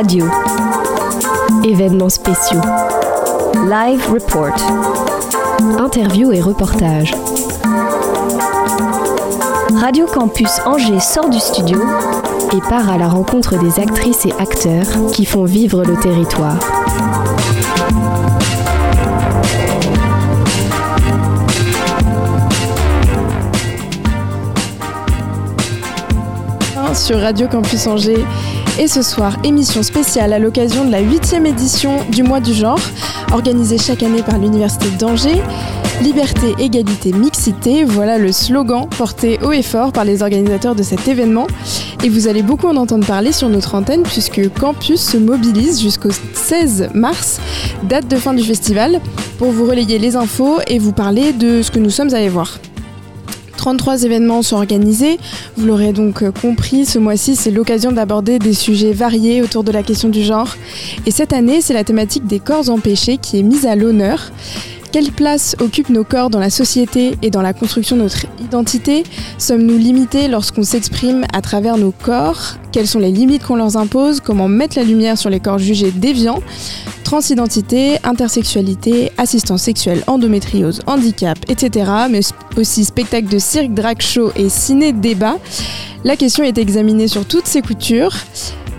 Radio. Événements spéciaux. Live Report. Interview et reportage. Radio Campus Angers sort du studio et part à la rencontre des actrices et acteurs qui font vivre le territoire. sur Radio Campus Angers. Et ce soir, émission spéciale à l'occasion de la huitième édition du mois du genre, organisée chaque année par l'Université d'Angers. Liberté, égalité, mixité, voilà le slogan porté haut et fort par les organisateurs de cet événement. Et vous allez beaucoup en entendre parler sur notre antenne puisque Campus se mobilise jusqu'au 16 mars, date de fin du festival, pour vous relayer les infos et vous parler de ce que nous sommes allés voir. 33 événements sont organisés. Vous l'aurez donc euh, compris, ce mois-ci, c'est l'occasion d'aborder des sujets variés autour de la question du genre. Et cette année, c'est la thématique des corps empêchés qui est mise à l'honneur. Quelle place occupent nos corps dans la société et dans la construction de notre identité Sommes-nous limités lorsqu'on s'exprime à travers nos corps Quelles sont les limites qu'on leur impose Comment mettre la lumière sur les corps jugés déviants Transidentité, intersexualité, assistance sexuelle, endométriose, handicap, etc. Mais aussi spectacle de cirque, drag show et ciné-débat. La question est examinée sur toutes ces coutures.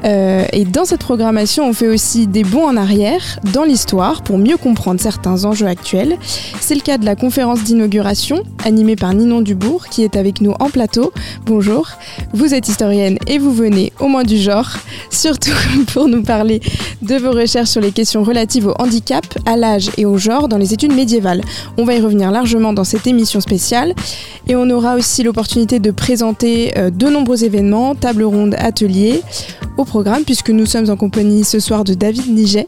Euh, et dans cette programmation, on fait aussi des bons en arrière dans l'histoire pour mieux comprendre certains enjeux actuels. C'est le cas de la conférence d'inauguration animée par Ninon Dubourg qui est avec nous en plateau. Bonjour, vous êtes historienne et vous venez au moins du genre, surtout pour nous parler de vos recherches sur les questions relatives au handicap, à l'âge et au genre dans les études médiévales. On va y revenir largement dans cette émission spéciale et on aura aussi l'opportunité de présenter euh, de nombreux événements, tables rondes, ateliers au programme puisque nous sommes en compagnie ce soir de David Niget,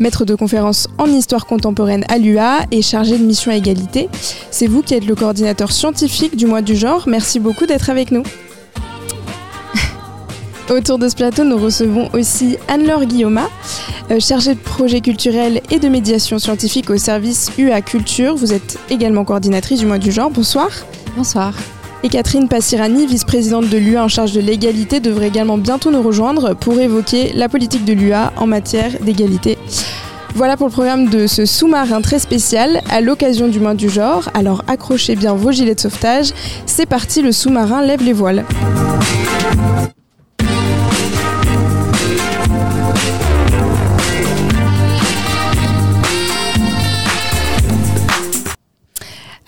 maître de conférence en histoire contemporaine à l'UA et chargé de mission égalité. C'est vous qui êtes le coordinateur scientifique du mois du genre. Merci beaucoup d'être avec nous. Autour de ce plateau, nous recevons aussi Anne-Laure Guillaume, euh, chargée de projet culturel et de médiation scientifique au service UA Culture. Vous êtes également coordinatrice du mois du genre. Bonsoir. Bonsoir. Et Catherine Passirani, vice-présidente de l'UA en charge de l'égalité, devrait également bientôt nous rejoindre pour évoquer la politique de l'UA en matière d'égalité. Voilà pour le programme de ce sous-marin très spécial à l'occasion du mois du genre. Alors accrochez bien vos gilets de sauvetage. C'est parti, le sous-marin lève les voiles.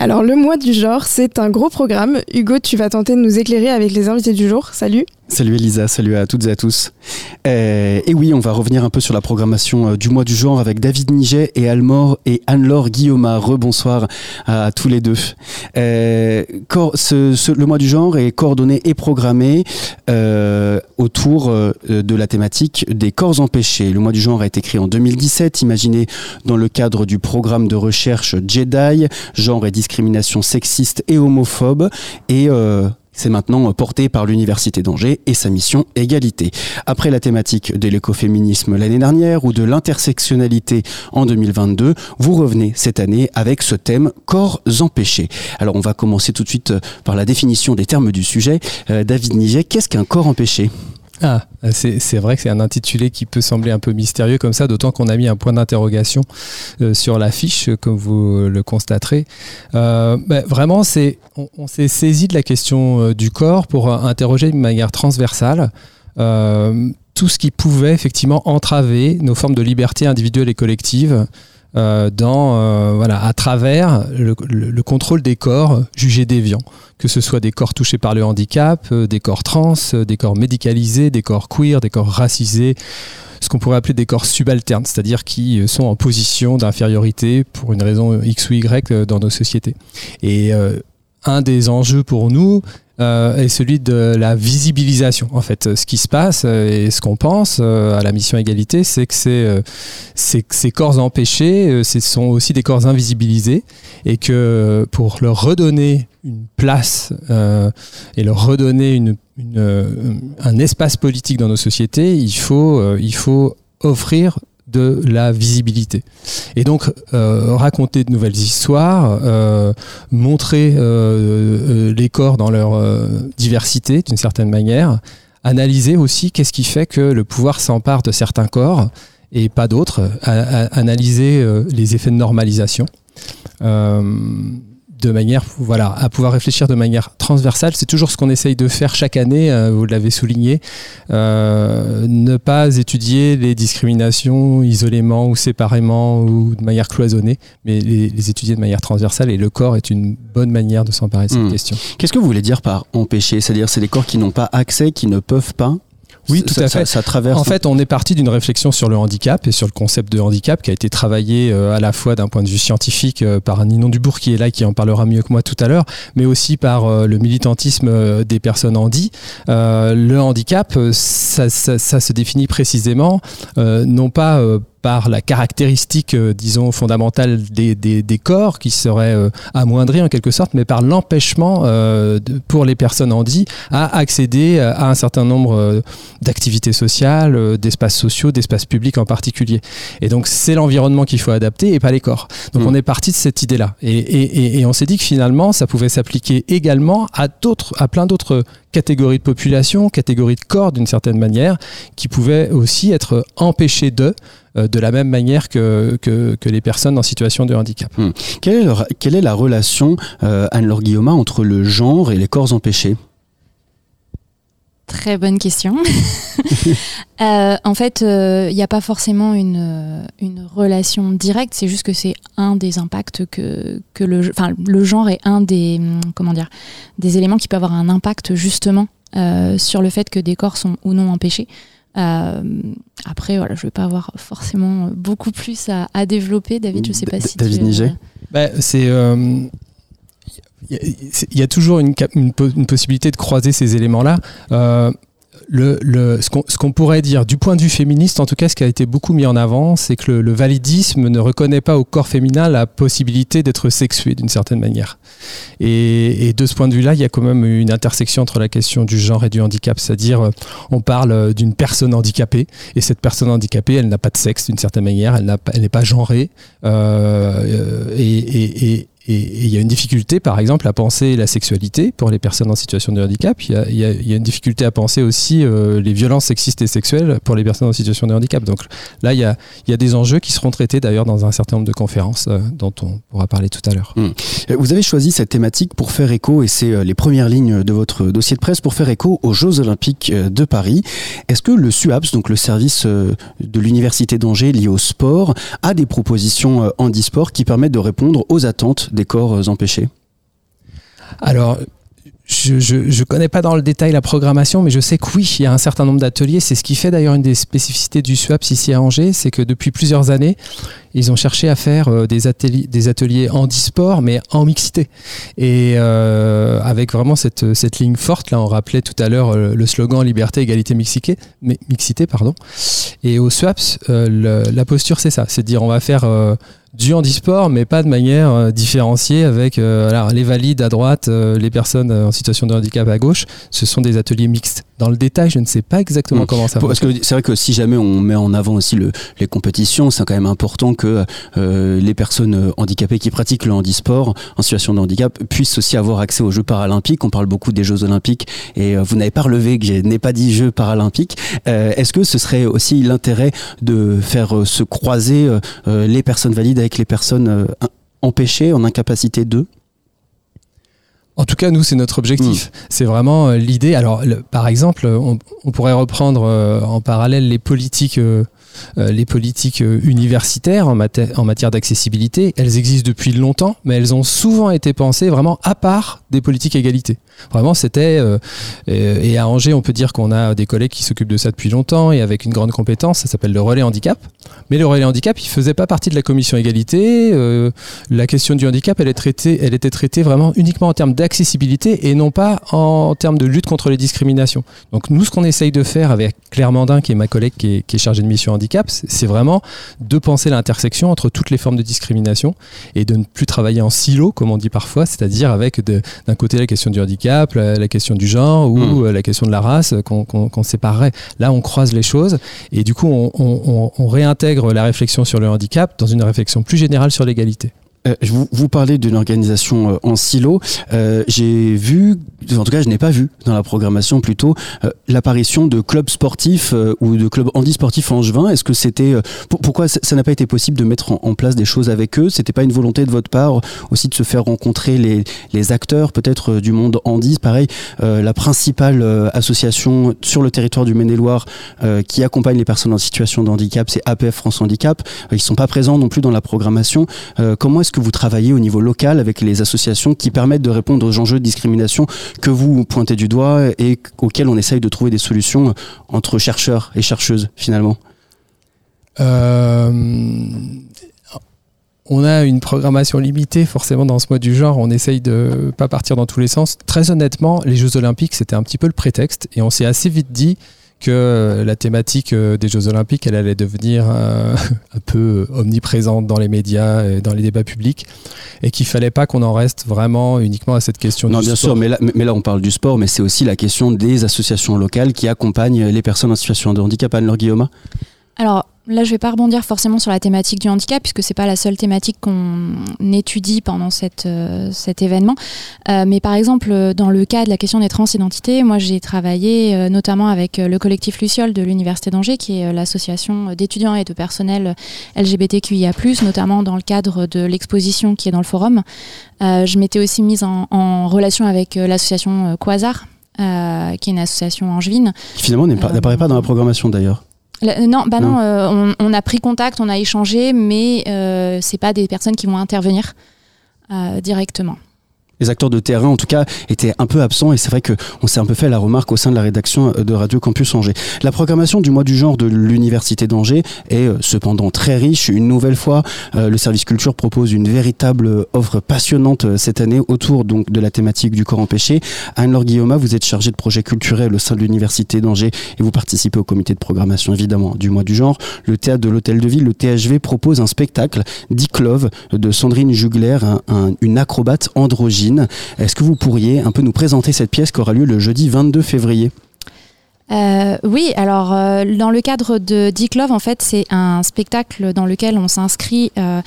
Alors le mois du genre, c'est un gros programme. Hugo, tu vas tenter de nous éclairer avec les invités du jour. Salut. Salut Elisa, salut à toutes et à tous. Euh, et oui, on va revenir un peu sur la programmation euh, du mois du genre avec David Niget et Almore et Anne-Laure Guillaume. Rebonsoir à, tous les deux. Euh, le mois du genre est coordonné et programmé autour de la thématique des corps empêchés. Le mois du genre a été créé en 2017, imaginé dans le cadre du programme de recherche JEDI, genre et discrimination sexiste et homophobe. Et c'est maintenant porté par l'Université d'Angers et sa mission égalité. Après la thématique de l'écoféminisme l'année dernière ou de l'intersectionnalité en 2022, vous revenez cette année avec ce thème corps empêchés. Alors on va commencer tout de suite par la définition des termes du sujet. Euh, David Niget, qu'est-ce qu'un corps empêché? Ah, c'est vrai que c'est un intitulé qui peut sembler un peu mystérieux comme ça, d'autant qu'on a mis un point d'interrogation euh, sur l'affiche, comme vous le constaterez. Euh, ben, vraiment, on, s'est saisi de la question euh, du corps pour interroger de manière transversale tout ce qui pouvait effectivement entraver nos formes de liberté individuelle et collective euh, dans, euh, voilà, à travers le, contrôle des corps jugés déviants, que ce soit des corps touchés par le handicap, euh, des corps trans, des corps médicalisés, des corps queer, des corps racisés, ce qu'on pourrait appeler des corps subalternes, c'est-à-dire qui sont en position d'infériorité pour une raison X ou Y dans nos sociétés. Et un des enjeux pour nous, euh, est celui de la visibilisation. En fait, ce qui se passe euh, et ce qu'on pense euh, à la mission égalité, c'est que ces, corps empêchés, ce sont aussi des corps invisibilisés et que pour leur redonner une place et leur redonner un espace politique dans nos sociétés, il faut, il faut offrir de la visibilité. Et donc, euh, raconter de nouvelles histoires, euh, montrer euh, les corps dans leur diversité, d'une certaine manière, analyser aussi qu'est-ce qui fait que le pouvoir s'empare de certains corps et pas d'autres, analyser les effets de normalisation de manière, voilà, à pouvoir réfléchir de manière transversale. C'est toujours ce qu'on essaye de faire chaque année, euh, vous l'avez souligné. Euh, ne pas étudier les discriminations isolément ou séparément ou de manière cloisonnée, mais les, étudier de manière transversale. Et le corps est une bonne manière de s'emparer de cette hmm. question. Qu'est-ce que vous voulez dire par empêcher? C'est-à-dire, c'est des corps qui n'ont pas accès, qui ne peuvent pas oui, tout à fait. Ça, traverse. En fait, on est parti d'une réflexion sur le handicap et sur le concept de handicap qui a été travaillé euh, à la fois d'un point de vue scientifique euh, par Ninon Dubourg qui est là et qui en parlera mieux que moi tout à l'heure, mais aussi par euh, le militantisme des personnes handi. le handicap, ça, ça, ça, se définit précisément non pas par la caractéristique, euh, disons, fondamentale des, des, corps qui serait euh, amoindrie en quelque sorte, mais par l'empêchement euh, pour les personnes handies à accéder à un certain nombre d'activités sociales, d'espaces sociaux, d'espaces publics en particulier. Et donc c'est l'environnement qu'il faut adapter et pas les corps. Donc mm. on est parti de cette idée-là. Et, et, et on s'est dit que finalement ça pouvait s'appliquer également à d'autres, à plein d'autres catégories de population, catégories de corps d'une certaine manière, qui pouvaient aussi être empêchés de de la même manière que, que, les personnes en situation de handicap. Hmm. Quelle, est quelle, est la relation, euh, Anne-Laure Guillaume, entre le genre et les corps empêchés? Très bonne question. Euh, en fait, il n'y a pas forcément une, une relation directe, c'est juste que c'est un des impacts que, que le, enfin, le genre est un des, comment dire, des éléments qui peut avoir un impact justement sur le fait que des corps sont ou non empêchés. Euh, après, voilà, je ne vais pas avoir forcément beaucoup plus à, développer. David, je ne sais pas si. David Niger bah, C'est. Euh, il y, a toujours une, une, possibilité de croiser ces éléments-là. Euh, ce qu'on pourrait dire du point de vue féministe, en tout cas, ce qui a été beaucoup mis en avant, c'est que le, validisme ne reconnaît pas au corps féminin la possibilité d'être sexué d'une certaine manière. Et, de ce point de vue-là, il y a quand même une intersection entre la question du genre et du handicap, c'est-à-dire on parle d'une personne handicapée, et cette personne handicapée, elle n'a pas de sexe d'une certaine manière, elle n'est pas genrée, euh, il y a une difficulté, par exemple, à penser la sexualité pour les personnes en situation de handicap. Il y a, une difficulté à penser aussi euh, les violences sexistes et sexuelles pour les personnes en situation de handicap. Donc là, il y a, des enjeux qui seront traités d'ailleurs dans un certain nombre de conférences euh, dont on pourra parler tout à l'heure. Hmm. Euh, vous avez choisi cette thématique pour faire écho, et c'est les premières lignes de votre dossier de presse, pour faire écho aux Jeux Olympiques de Paris. Est-ce que le SUAPS, donc le service de l'Université d'Angers lié au sport, a des propositions handisport qui permettent de répondre aux attentes des corps euh, empêchés Alors, je ne connais pas dans le détail la programmation, mais je sais que oui, il y a un certain nombre d'ateliers. C'est ce qui fait d'ailleurs une des spécificités du SWAPS ici à Angers, c'est que depuis plusieurs années, ils ont cherché à faire euh, des ateliers, des ateliers mais en mixité. Et euh, avec vraiment cette, ligne forte, là on rappelait tout à l'heure le slogan liberté, égalité, mixité. mixité pardon. Et au SWAPS, la posture c'est ça, c'est de dire on va faire du handisport, mais pas de manière euh, différenciée avec euh, les valides à droite, euh, les personnes en situation de handicap à gauche. Ce sont des ateliers mixtes. Dans le détail, je ne sais pas exactement comment ça Parce que c'est vrai que si jamais on met en avant aussi le, les compétitions, c'est quand même important que les personnes handicapées qui pratiquent le handisport en situation de handicap puissent aussi avoir accès aux Jeux paralympiques. On parle beaucoup des Jeux olympiques et vous n'avez pas relevé que je n'ai pas dit Jeux paralympiques. Est-ce que ce serait aussi l'intérêt de faire se croiser les personnes valides avec les personnes euh, empêchées, en incapacité d'eux? En tout cas, nous, c'est notre objectif. Hmm. C'est vraiment euh, l'idée. Alors, par exemple, on, pourrait reprendre euh, en parallèle les politiques, les politiques universitaires en, matière d'accessibilité. Elles existent depuis longtemps, mais elles ont souvent été pensées vraiment à part des politiques égalité. Vraiment, c'était. Euh, et à Angers, on peut dire qu'on a des collègues qui s'occupent de ça depuis longtemps et avec une grande compétence. Ça s'appelle le relais handicap. Mais le relais handicap, il faisait pas partie de la commission égalité. Euh, la question du handicap, elle, est traitée, elle était traitée vraiment uniquement en termes d'accessibilité et non pas en termes de lutte contre les discriminations. Donc, nous, ce qu'on essaye de faire avec Claire Mandin, qui est ma collègue qui est chargée de mission handicap, c'est vraiment de penser l'intersection entre toutes les formes de discrimination et de ne plus travailler en silo, comme on dit parfois, c'est-à-dire avec d'un côté la question du handicap la, question du genre ou hmm. euh, la question de la race qu'on séparerait. Là, on croise les choses et du coup, on, réintègre la réflexion sur le handicap dans une réflexion plus générale sur l'égalité. Euh, vous, vous parlez d'une organisation euh, en silo. Euh, j'ai vu, en tout cas, je n'ai pas vu dans la programmation plutôt l'apparition de clubs sportifs ou de clubs handisportifs angevins. Est-ce que c'était pourquoi ça n'a pas été possible de mettre en, place des choses avec eux? C'était pas une volonté de votre part aussi de se faire rencontrer les, les acteurs peut-être du monde handi? Pareil, la principale association sur le territoire du Maine-et-Loire qui accompagne les personnes en situation de handicap, c'est APF France Handicap. ils sont pas présents non plus dans la programmation. comment est-ce que vous travaillez au niveau local avec les associations qui permettent de répondre aux enjeux de discrimination que vous pointez du doigt et auxquels on essaye de trouver des solutions entre chercheurs et chercheuses finalement euh, on a une programmation limitée forcément dans ce mois du genre, on essaye de pas partir dans tous les sens. Très honnêtement, les Jeux Olympiques, c'était un petit peu le prétexte et on s'est assez vite dit que la thématique euh, des Jeux Olympiques, elle allait devenir euh, un peu omniprésente dans les médias et dans les débats publics, et qu'il fallait pas qu'on en reste vraiment uniquement à cette question. Non, bien sûr, mais là, mais là on parle du sport, mais c'est aussi la question des associations locales qui accompagnent les personnes en situation de handicap. Anne-Laure Guillaume Alors, Là, je ne vais pas rebondir forcément sur la thématique du handicap, puisque ce n'est pas la seule thématique qu'on étudie pendant cette, euh, cet événement. Euh, mais par exemple, dans le cas de la question des transidentités, moi j'ai travaillé euh, notamment avec le collectif Luciole de l'Université d'Angers, qui est l'association d'étudiants et de personnel LGBTQIA, notamment dans le cadre de l'exposition qui est dans le forum. je m'étais aussi mise en, en relation avec l'association Quasar, qui est une association angevine. Qui finalement n'apparaît pas dans la programmation d'ailleurs. Euh, non, bah non, euh, on, a pris contact, on a échangé, mais euh, c'est pas des personnes qui vont intervenir directement les acteurs de terrain en tout cas étaient un peu absents et c'est vrai qu'on s'est un peu fait la remarque au sein de la rédaction de Radio Campus Angers. La programmation du mois du genre de l'Université d'Angers est euh, cependant très riche. Une nouvelle fois, euh, le service culture propose une véritable offre passionnante euh, cette année autour donc de la thématique du corps empêché. Anne-Laure Guillaume, vous êtes chargée de projet culturel au sein de l'Université d'Angers et vous participez au comité de programmation évidemment du mois du genre. Le théâtre de l'Hôtel de Ville, le THV, propose un spectacle, Dick Love, de Sandrine Jugler, une acrobate androgyne est-ce que vous pourriez un peu nous présenter cette pièce qui aura lieu le jeudi 22 février? Euh, oui, alors euh, dans le cadre de Dick Love, en fait, c'est un spectacle dans lequel on s'inscrit euh,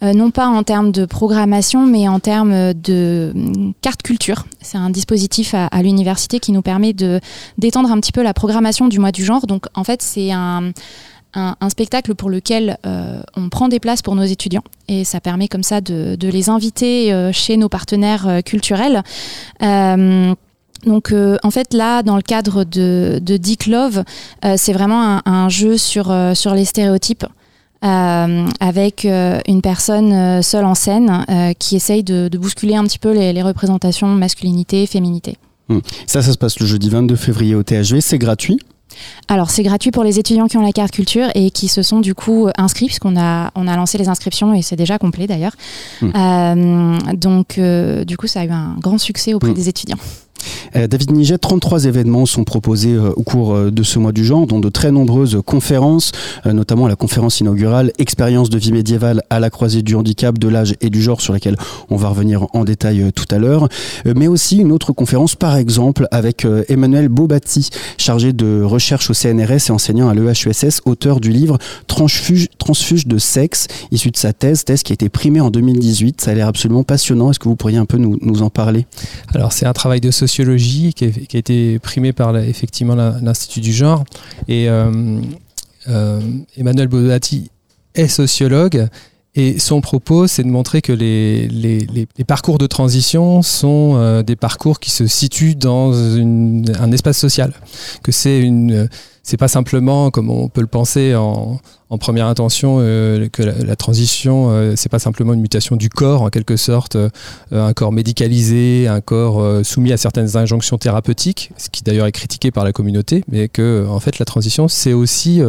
non pas en termes de programmation, mais en termes de mm, carte culture. C'est un dispositif à, à l'université qui nous permet de d'étendre un petit peu la programmation du mois du genre. Donc en fait, c'est un un, spectacle pour lequel euh, on prend des places pour nos étudiants et ça permet comme ça de, les inviter euh, chez nos partenaires euh, culturels. donc en fait là, dans le cadre de, Dick Love, c'est vraiment un, jeu sur, sur les stéréotypes. avec une personne seule en scène qui essaye de, bousculer un petit peu les, représentations masculinité, féminité. Hmm. Ça, ça se passe le jeudi 22 février au THV, c'est gratuit? Alors c'est gratuit pour les étudiants qui ont la carte culture et qui se sont du coup inscrits puisqu'on a, on a lancé les inscriptions et c'est déjà complet d'ailleurs. Hmm. Euh, donc euh, du coup ça a eu un grand succès auprès hmm. des étudiants. Euh, David Niget, 33 événements sont proposés euh, au cours euh, de ce mois du genre, dont de très nombreuses conférences, notamment la conférence inaugurale Expérience de vie médiévale à la croisée du handicap, de l'âge et du genre, sur laquelle on va revenir en détail tout à l'heure, mais aussi une autre conférence, par exemple, avec Emmanuel Bobatti, chargé de recherche au CNRS et enseignant à l'EHUSS, auteur du livre Transfuge, de sexe, issu de sa thèse, thèse qui a été primée en 2018. Ça a l'air absolument passionnant. Est-ce que vous pourriez un peu nous, en parler? Alors, c'est un travail de sociologie qui, a été primé par effectivement l'Institut du genre. Et euh, euh, Emmanuel Bodati est sociologue. Et son propos, c'est de montrer que les, les, les, parcours de transition sont euh, des parcours qui se situent dans une, un espace social, que c'est une c'est pas simplement comme on peut le penser en, première intention euh, que la, transition euh, c'est pas simplement une mutation du corps en quelque sorte euh, un corps médicalisé un corps soumis à certaines injonctions thérapeutiques ce qui d'ailleurs est critiqué par la communauté mais que en fait la transition c'est aussi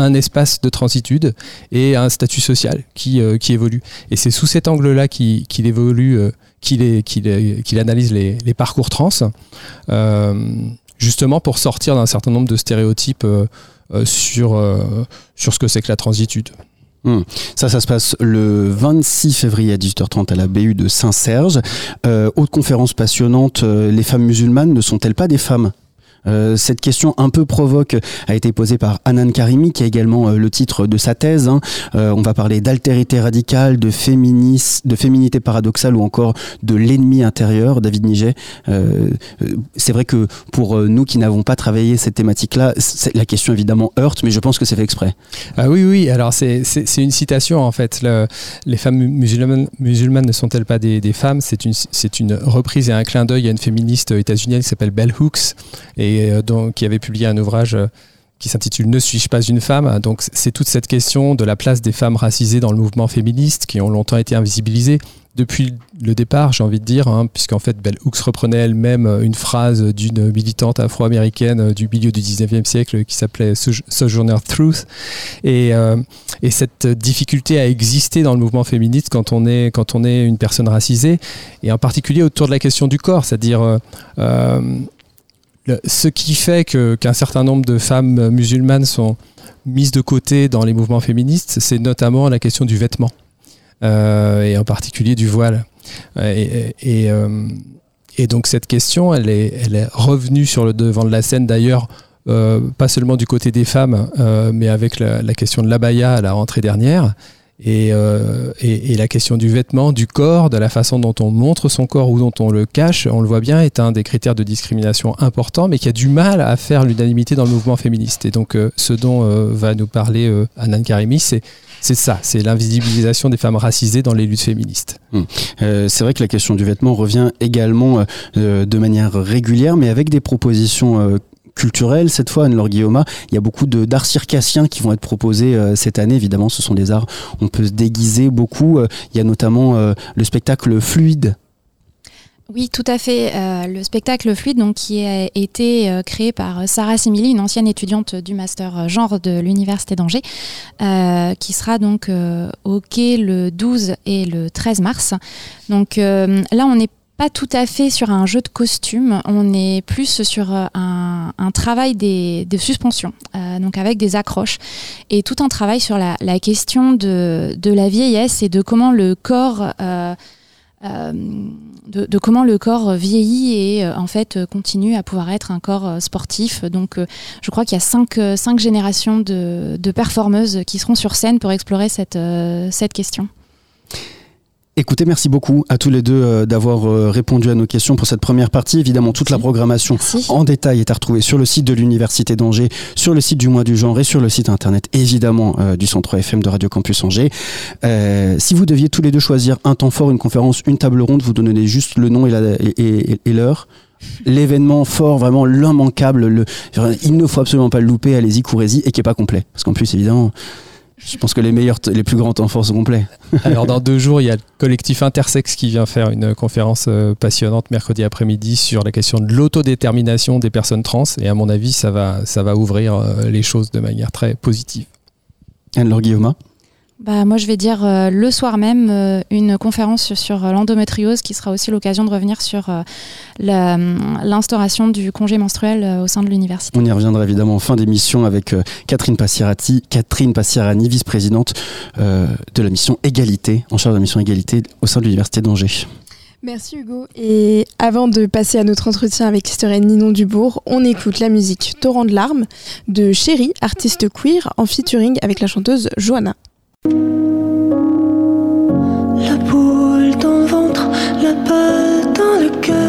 un espace de transitude et un statut social qui, qui évolue. Et c'est sous cet angle-là qu'il évolue, qu'il qu'il analyse les, les, parcours trans justement pour sortir d'un certain nombre de stéréotypes euh, euh, sur, euh, sur ce que c'est que la transitude. Hmm. Ça, ça se passe le 26 février à 18h30 à la BU de Saint-Serge. autre conférence passionnante, les femmes musulmanes ne sont-elles pas des femmes? Euh, cette question un peu provoque a été posée par Anan Karimi, qui a également euh, le titre de sa thèse. Hein. Euh, on va parler d'altérité radicale, de, féminis, de féminité paradoxale ou encore de l'ennemi intérieur, David Niget. c'est vrai que pour nous qui n'avons pas travaillé cette thématique-là, la question évidemment heurte, mais je pense que c'est fait exprès. Ah oui, oui, alors c'est une citation en fait. Le, les femmes musulmanes, musulmanes ne sont-elles pas des, des femmes? C'est une, une reprise et un clin d'œil à une féministe états-unienne qui s'appelle Bell Hooks et donc, qui avait publié un ouvrage qui s'intitule Ne suis-je pas une femme? Donc c'est toute cette question de la place des femmes racisées dans le mouvement féministe qui ont longtemps été invisibilisées depuis le départ, j'ai envie de dire, hein, puisqu'en fait Bell Hooks reprenait elle-même une phrase d'une militante afro-américaine du milieu du 19e siècle qui s'appelait Sojourner Truth. Et, euh, et, cette difficulté à exister dans le mouvement féministe quand on est, quand on est une personne racisée, et en particulier autour de la question du corps, c'est-à-dire... Euh, euh ce qui fait qu'un certain nombre de femmes musulmanes sont mises de côté dans les mouvements féministes, c'est notamment la question du vêtement, euh, et en particulier du voile. Et, euh, et, donc cette question, elle est, elle est, revenue sur le devant de la scène d'ailleurs, euh, pas seulement du côté des femmes, mais avec la, la question de l'abaya à la rentrée dernière. Euh, et, et, la question du vêtement, du corps, de la façon dont on montre son corps ou dont on le cache, on le voit bien, est un des critères de discrimination importants, mais qui a du mal à faire l'unanimité dans le mouvement féministe. Et donc, euh, ce dont euh, va nous parler Anan Karimi, c'est c'est ça, c'est l'invisibilisation des femmes racisées dans les luttes féministes. Hum. c'est vrai que la question du vêtement revient également de manière régulière, mais avec des propositions culturelle cette fois, Anne-Laure Guillaume. Il y a beaucoup d'arts circassiens qui vont être proposés euh, cette année. Évidemment, ce sont des arts, on peut se déguiser beaucoup. Euh, il y a notamment euh, le spectacle fluide oui, tout à fait. le spectacle fluide, donc, qui a été créé par Sarah Simili, une ancienne étudiante du master genre de l'université d'Angers, qui sera donc au quai le 12 et le 13 mars. Donc là, on est pas tout à fait sur un jeu de costume, on est plus sur euh, un, travail des, de suspension, euh, donc avec des accroches, et tout un travail sur la, question de, la vieillesse et de comment le corps... Euh, de, comment le corps vieillit et en fait continue à pouvoir être un corps sportif. Donc je crois qu'il y a cinq, générations de, performeuses qui seront sur scène pour explorer cette question. Écoutez, merci beaucoup à tous les deux euh, d'avoir euh, répondu à nos questions pour cette première partie. Évidemment, toute la programmation en détail est à retrouver sur le site de l'Université d'Angers, sur le site du Mois du Genre et sur le site internet évidemment euh, du Centre FM de Radio Campus Angers. si vous deviez tous les deux choisir un temps fort, une conférence, une table ronde, vous donnez juste le nom et l'heure. L'événement fort, vraiment l'immanquable, le, il ne faut absolument pas le louper, allez-y, courez-y, et qui n'est pas complet. Parce qu'en plus, évidemment, je pense que les meilleurs, les plus grands temps forts sont complets. Alors dans deux jours, il y a le collectif Intersex qui vient faire une conférence euh, passionnante mercredi après-midi sur la question de l'autodétermination des personnes trans. Et à mon avis, ça va, ça va ouvrir euh, les choses de manière très positive. Anne-Laure Guillaume bah, moi, je vais dire euh, le soir même euh, une conférence sur euh, l'endométriose qui sera aussi l'occasion de revenir sur l'instauration du congé menstruel au sein de l'université. On y reviendra évidemment en fin d'émission avec Catherine Passirati, Catherine Passirani, vice-présidente de la mission Égalité, en charge de la mission Égalité au sein de l'université d'Angers. Merci Hugo. Et avant de passer à notre entretien avec l'historienne Ninon Dubourg, on écoute la musique Torrent de larmes de Chéri, artiste queer, en featuring avec la chanteuse Johanna. La boule dans le ventre, la balle dans le cœur.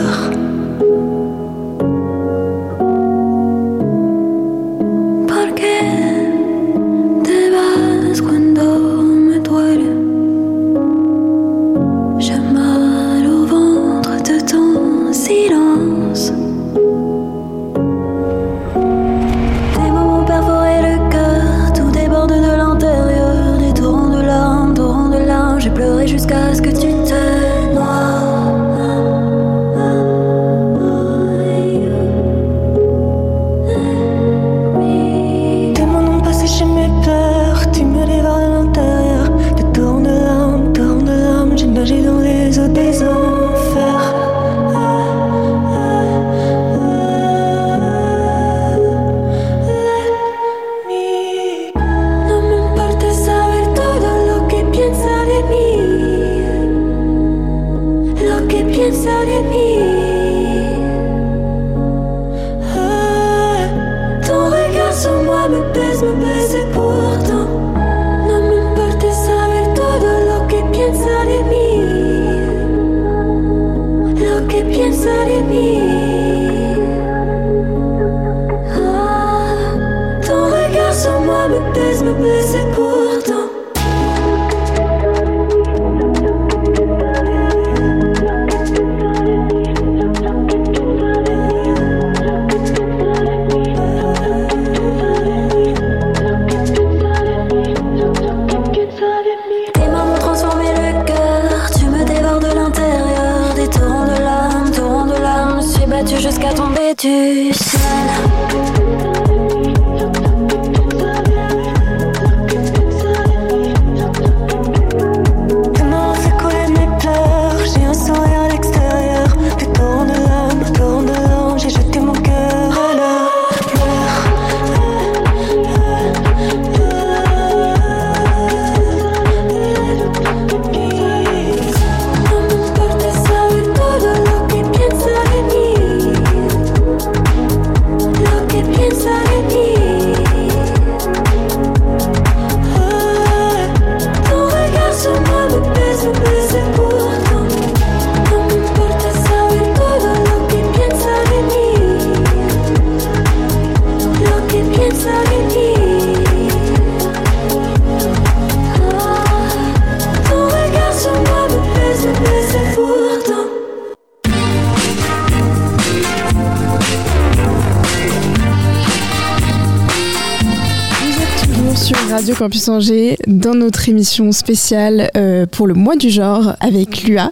Dans notre émission spéciale euh, pour le mois du genre avec l'UA.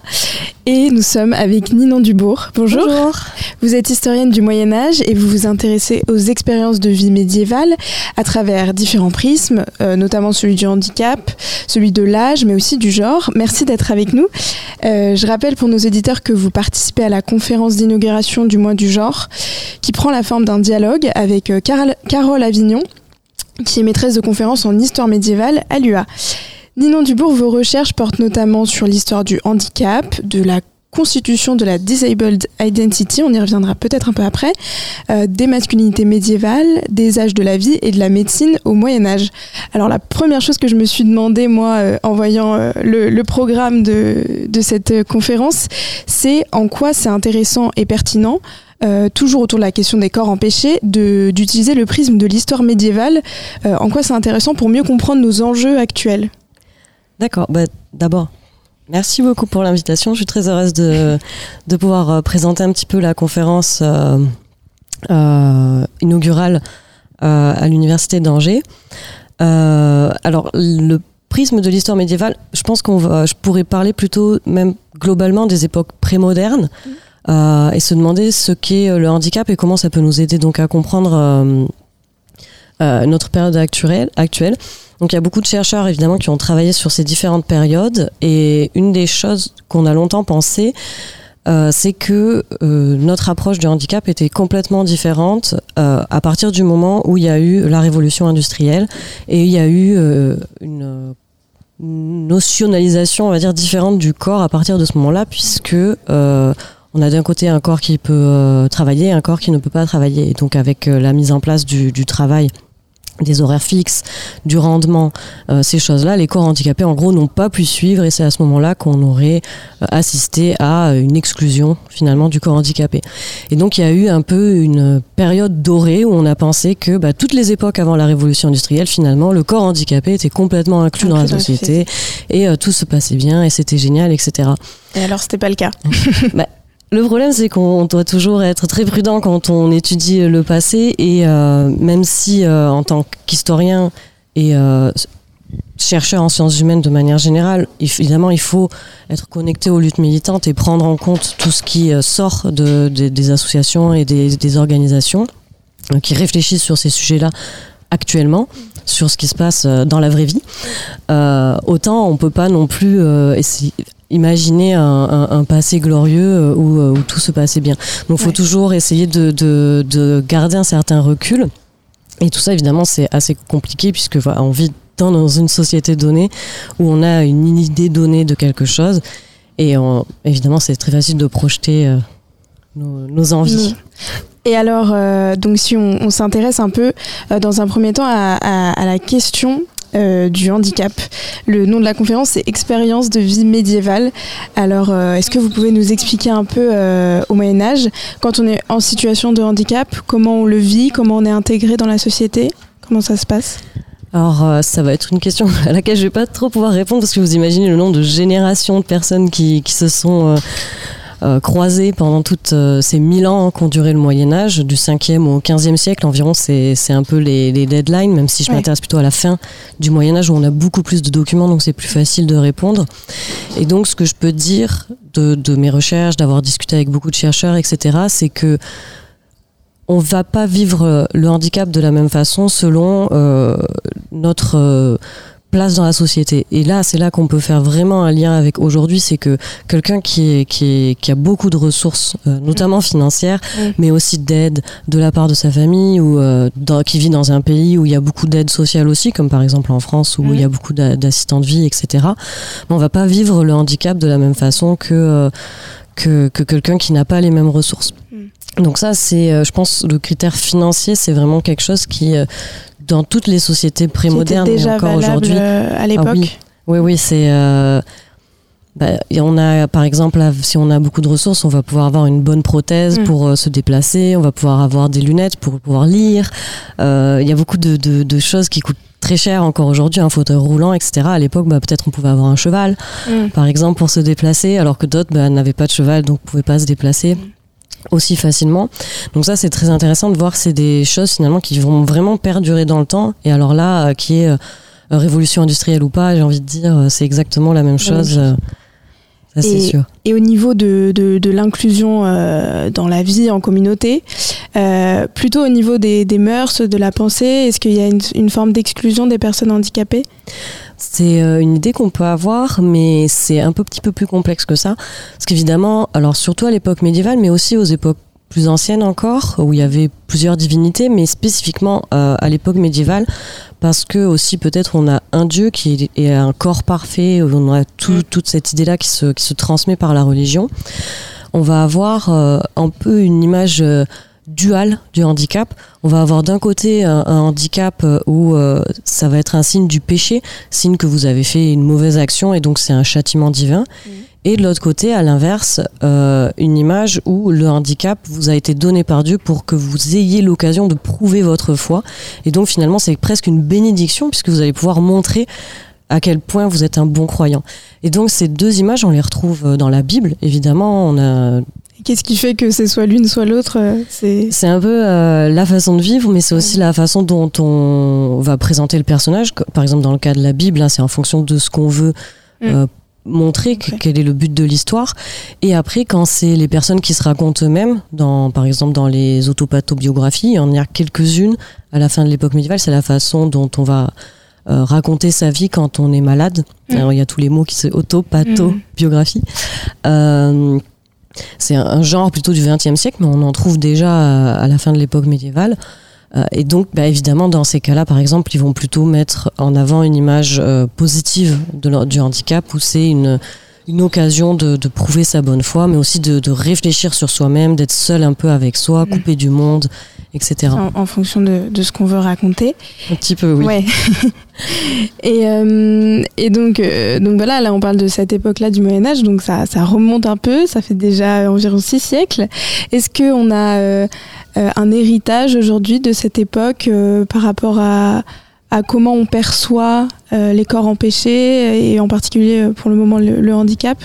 Et nous sommes avec Ninon Dubourg. Bonjour. Vous êtes historienne du Moyen Âge et vous vous intéressez aux expériences de vie médiévale à travers différents prismes, euh, notamment celui du handicap, celui de l'âge, mais aussi du genre. Merci d'être avec nous. Euh, je rappelle pour nos éditeurs que vous participez à la conférence d'inauguration du mois du genre qui prend la forme d'un dialogue avec Carole Avignon qui est maîtresse de conférences en histoire médiévale à l'UA. Ninon Dubourg, vos recherches portent notamment sur l'histoire du handicap, de la constitution de la Disabled Identity, on y reviendra peut-être un peu après, euh, des masculinités médiévales, des âges de la vie et de la médecine au Moyen Âge. Alors la première chose que je me suis demandé, moi, euh, en voyant euh, le, programme de, de cette conférence, c'est en quoi c'est intéressant et pertinent euh, toujours autour de la question des corps empêchés, d'utiliser le prisme de l'histoire médiévale. Euh, en quoi c'est intéressant pour mieux comprendre nos enjeux actuels D'accord. Bah, D'abord, merci beaucoup pour l'invitation. Je suis très heureuse de, de pouvoir euh, présenter un petit peu la conférence euh, inaugurale à l'Université d'Angers. Alors, le prisme de l'histoire médiévale, je pense qu'on va, je pourrais parler plutôt même globalement des époques prémodernes euh, et se demander ce qu'est euh, le handicap et comment ça peut nous aider donc à comprendre euh, notre période actuelle. actuelle. Donc il y a beaucoup de chercheurs évidemment qui ont travaillé sur ces différentes périodes et une des choses qu'on a longtemps pensé, c'est que notre approche du handicap était complètement différente à partir du moment où il y a eu la révolution industrielle et il y a eu une notionnalisation, on va dire, différente du corps à partir de ce moment-là, puisque on a d'un côté un corps qui peut euh, travailler et un corps qui ne peut pas travailler. Et donc avec euh, la mise en place du, du travail des horaires fixes, du rendement, euh, ces choses-là, les corps handicapés en gros n'ont pas pu suivre et c'est à ce moment-là qu'on aurait euh, assisté à une exclusion finalement du corps handicapé. Et donc il y a eu un peu une période dorée où on a pensé que bah, toutes les époques avant la révolution industrielle finalement le corps handicapé était complètement inclus dans la Inclus dans la société et euh, tout se passait bien et c'était génial etc. Et alors, c'était pas le cas. Le problème, c'est qu'on doit toujours être très prudent quand on étudie le passé et euh, même si euh, en tant qu'historien et euh, chercheur en sciences humaines de manière générale, évidemment, il faut être connecté aux luttes militantes et prendre en compte tout ce qui sort de, de- des associations et des, organisations qui réfléchissent sur ces sujets-là actuellement sur ce qui se passe dans la vraie vie. Autant on peut pas non plus essayer- imaginer un, un- un passé glorieux euh, où, euh, où tout se passait bien. Donc il faut Ouais. toujours essayer de, de- de garder un certain recul. Et tout ça, évidemment, c'est assez compliqué puisque voilà, on vit dans, dans une société donnée où on a une idée donnée de quelque chose. Et on- évidemment, c'est très facile de projeter euh, nos, nos envies. Et alors, euh, donc si on, on s'intéresse un peu euh, dans un premier temps à, à- à la question euh, du handicap. Le nom de la conférence, c'est Expérience de vie médiévale. Alors, euh, est-ce que vous pouvez nous expliquer un peu euh, au Moyen Âge, quand on est en situation de handicap, comment on le vit, comment on est intégré dans la société Comment ça se passe? Alors, ça va être une question à laquelle je vais pas trop pouvoir répondre parce que vous imaginez le nombre de générations de personnes qui, qui se sont euh, croisées pendant toutes euh, ces mille ans qu'ont duré le Moyen Âge, du 5e au 15e siècle environ. C'est un peu les, les deadlines, même si je Ouais. m'intéresse plutôt à la fin du Moyen Âge où on a beaucoup plus de documents, donc c'est plus facile de répondre. Et donc, ce que je peux dire de, de mes recherches, d'avoir discuté avec beaucoup de chercheurs, etc., c'est que on va pas vivre le handicap de la même façon selon euh, notre euh, place dans la société. Et là, c'est là qu'on peut faire vraiment un lien avec aujourd'hui, c'est que quelqu'un qui, est, qui, est, qui a beaucoup de ressources, euh, notamment financières, Mm. mais aussi d'aide de la part de sa famille ou euh, dans- qui vit dans un pays où il y a beaucoup d'aide sociale aussi, comme par exemple en France où Mm. il y a beaucoup d'a- d'assistants de vie, etc. Mais on va pas vivre le handicap de la même façon que euh, que, que quelqu'un qui n'a pas les mêmes ressources. Donc ça, c'est, je pense, le critère financier, c'est vraiment quelque chose qui, dans toutes les sociétés prémodernes et déjà encore valable aujourd'hui, euh, à l'époque oui. oui, oui, c'est. euh, bah, et on a, par exemple, si on a beaucoup de ressources, on va pouvoir avoir une bonne prothèse Mm. pour euh, se déplacer, on va pouvoir avoir des lunettes pour pouvoir lire. Euh, Il y a beaucoup de, de- de choses qui coûtent très cher encore aujourd'hui, un fauteuil roulant, etc. À l'époque, bah, peut-être on pouvait avoir un cheval, Mm. par exemple, pour se déplacer, alors que d'autres bah, n'avaient pas de cheval, donc ne pouvaient pas se déplacer aussi facilement. Donc ça, c'est très intéressant de voir c'est des choses finalement qui vont vraiment perdurer dans le temps. Et alors là, euh, qui est euh, révolution industrielle ou pas, j'ai envie de dire, euh, c'est exactement la même chose. euh, ça, c'est Et- sûr. Et au niveau de, de, de l'inclusion euh, dans la vie en communauté, euh, plutôt au niveau des, des mœurs, de la pensée, est-ce qu'il y a une, une forme d'exclusion des personnes handicapées? C'est euh, une idée qu'on peut avoir, mais c'est un peu, petit peu plus complexe que ça. Parce qu'évidemment, alors surtout à l'époque médiévale, mais aussi aux époques plus anciennes encore, où il y avait plusieurs divinités, mais spécifiquement euh, à l'époque médiévale, parce que aussi peut-être on a un dieu qui est, un corps parfait, on a tout- Mm. toute cette idée-là qui se, qui se transmet par la religion. On va avoir euh, un peu une image euh, duale du handicap. On va avoir d'un côté un, un handicap euh, où euh, ça va être un signe du péché, signe que vous avez fait une mauvaise action et donc c'est un châtiment divin. Et de l'autre côté, à l'inverse, euh, une image où le handicap vous a été donné par Dieu pour que vous ayez l'occasion de prouver votre foi. Et donc finalement, c'est presque une bénédiction puisque vous allez pouvoir montrer à quel point vous êtes un bon croyant. Et donc ces deux images, on les retrouve euh, dans la Bible, évidemment. On a Qu'est-ce qui fait que c'est soit l'une, soit l'autre euh, C'est un peu euh, la façon de vivre, mais c'est aussi la façon dont on va présenter le personnage. Par exemple, dans le cas de la Bible, hein, c'est en fonction de ce qu'on veut euh, montrer, quel est le but de l'histoire. Et après, quand c'est les personnes qui se racontent eux-mêmes, dans, par exemple dans les autopathobiographies, il y en a quelques-unes à la fin de l'époque médiévale, c'est la façon dont on va euh, raconter sa vie quand on est malade. Mm. Alors, il y a tous les mots qui se. Euh, c'est un, genre plutôt du XXe siècle, mais on en trouve déjà à, à la fin de l'époque médiévale. Euh, et donc, bah, évidemment, dans ces cas-là, par exemple, ils vont plutôt mettre en avant une image euh, positive de du handicap, où c'est une, une occasion de, de prouver sa bonne foi, mais aussi de, de réfléchir sur soi-même, d'être seul un peu avec soi, Mm. coupé du monde, etc. en, en fonction de, de ce qu'on veut raconter. Un petit peu, oui. Ouais. et, euh, et donc, euh, donc voilà, là on parle de cette époque-là du Moyen Âge, donc ça, ça remonte un peu, ça fait déjà environ six siècles. Est-ce qu'on a euh, un héritage aujourd'hui de cette époque par rapport à, à comment on perçoit les corps empêchés et en particulier pour le moment le, le handicap?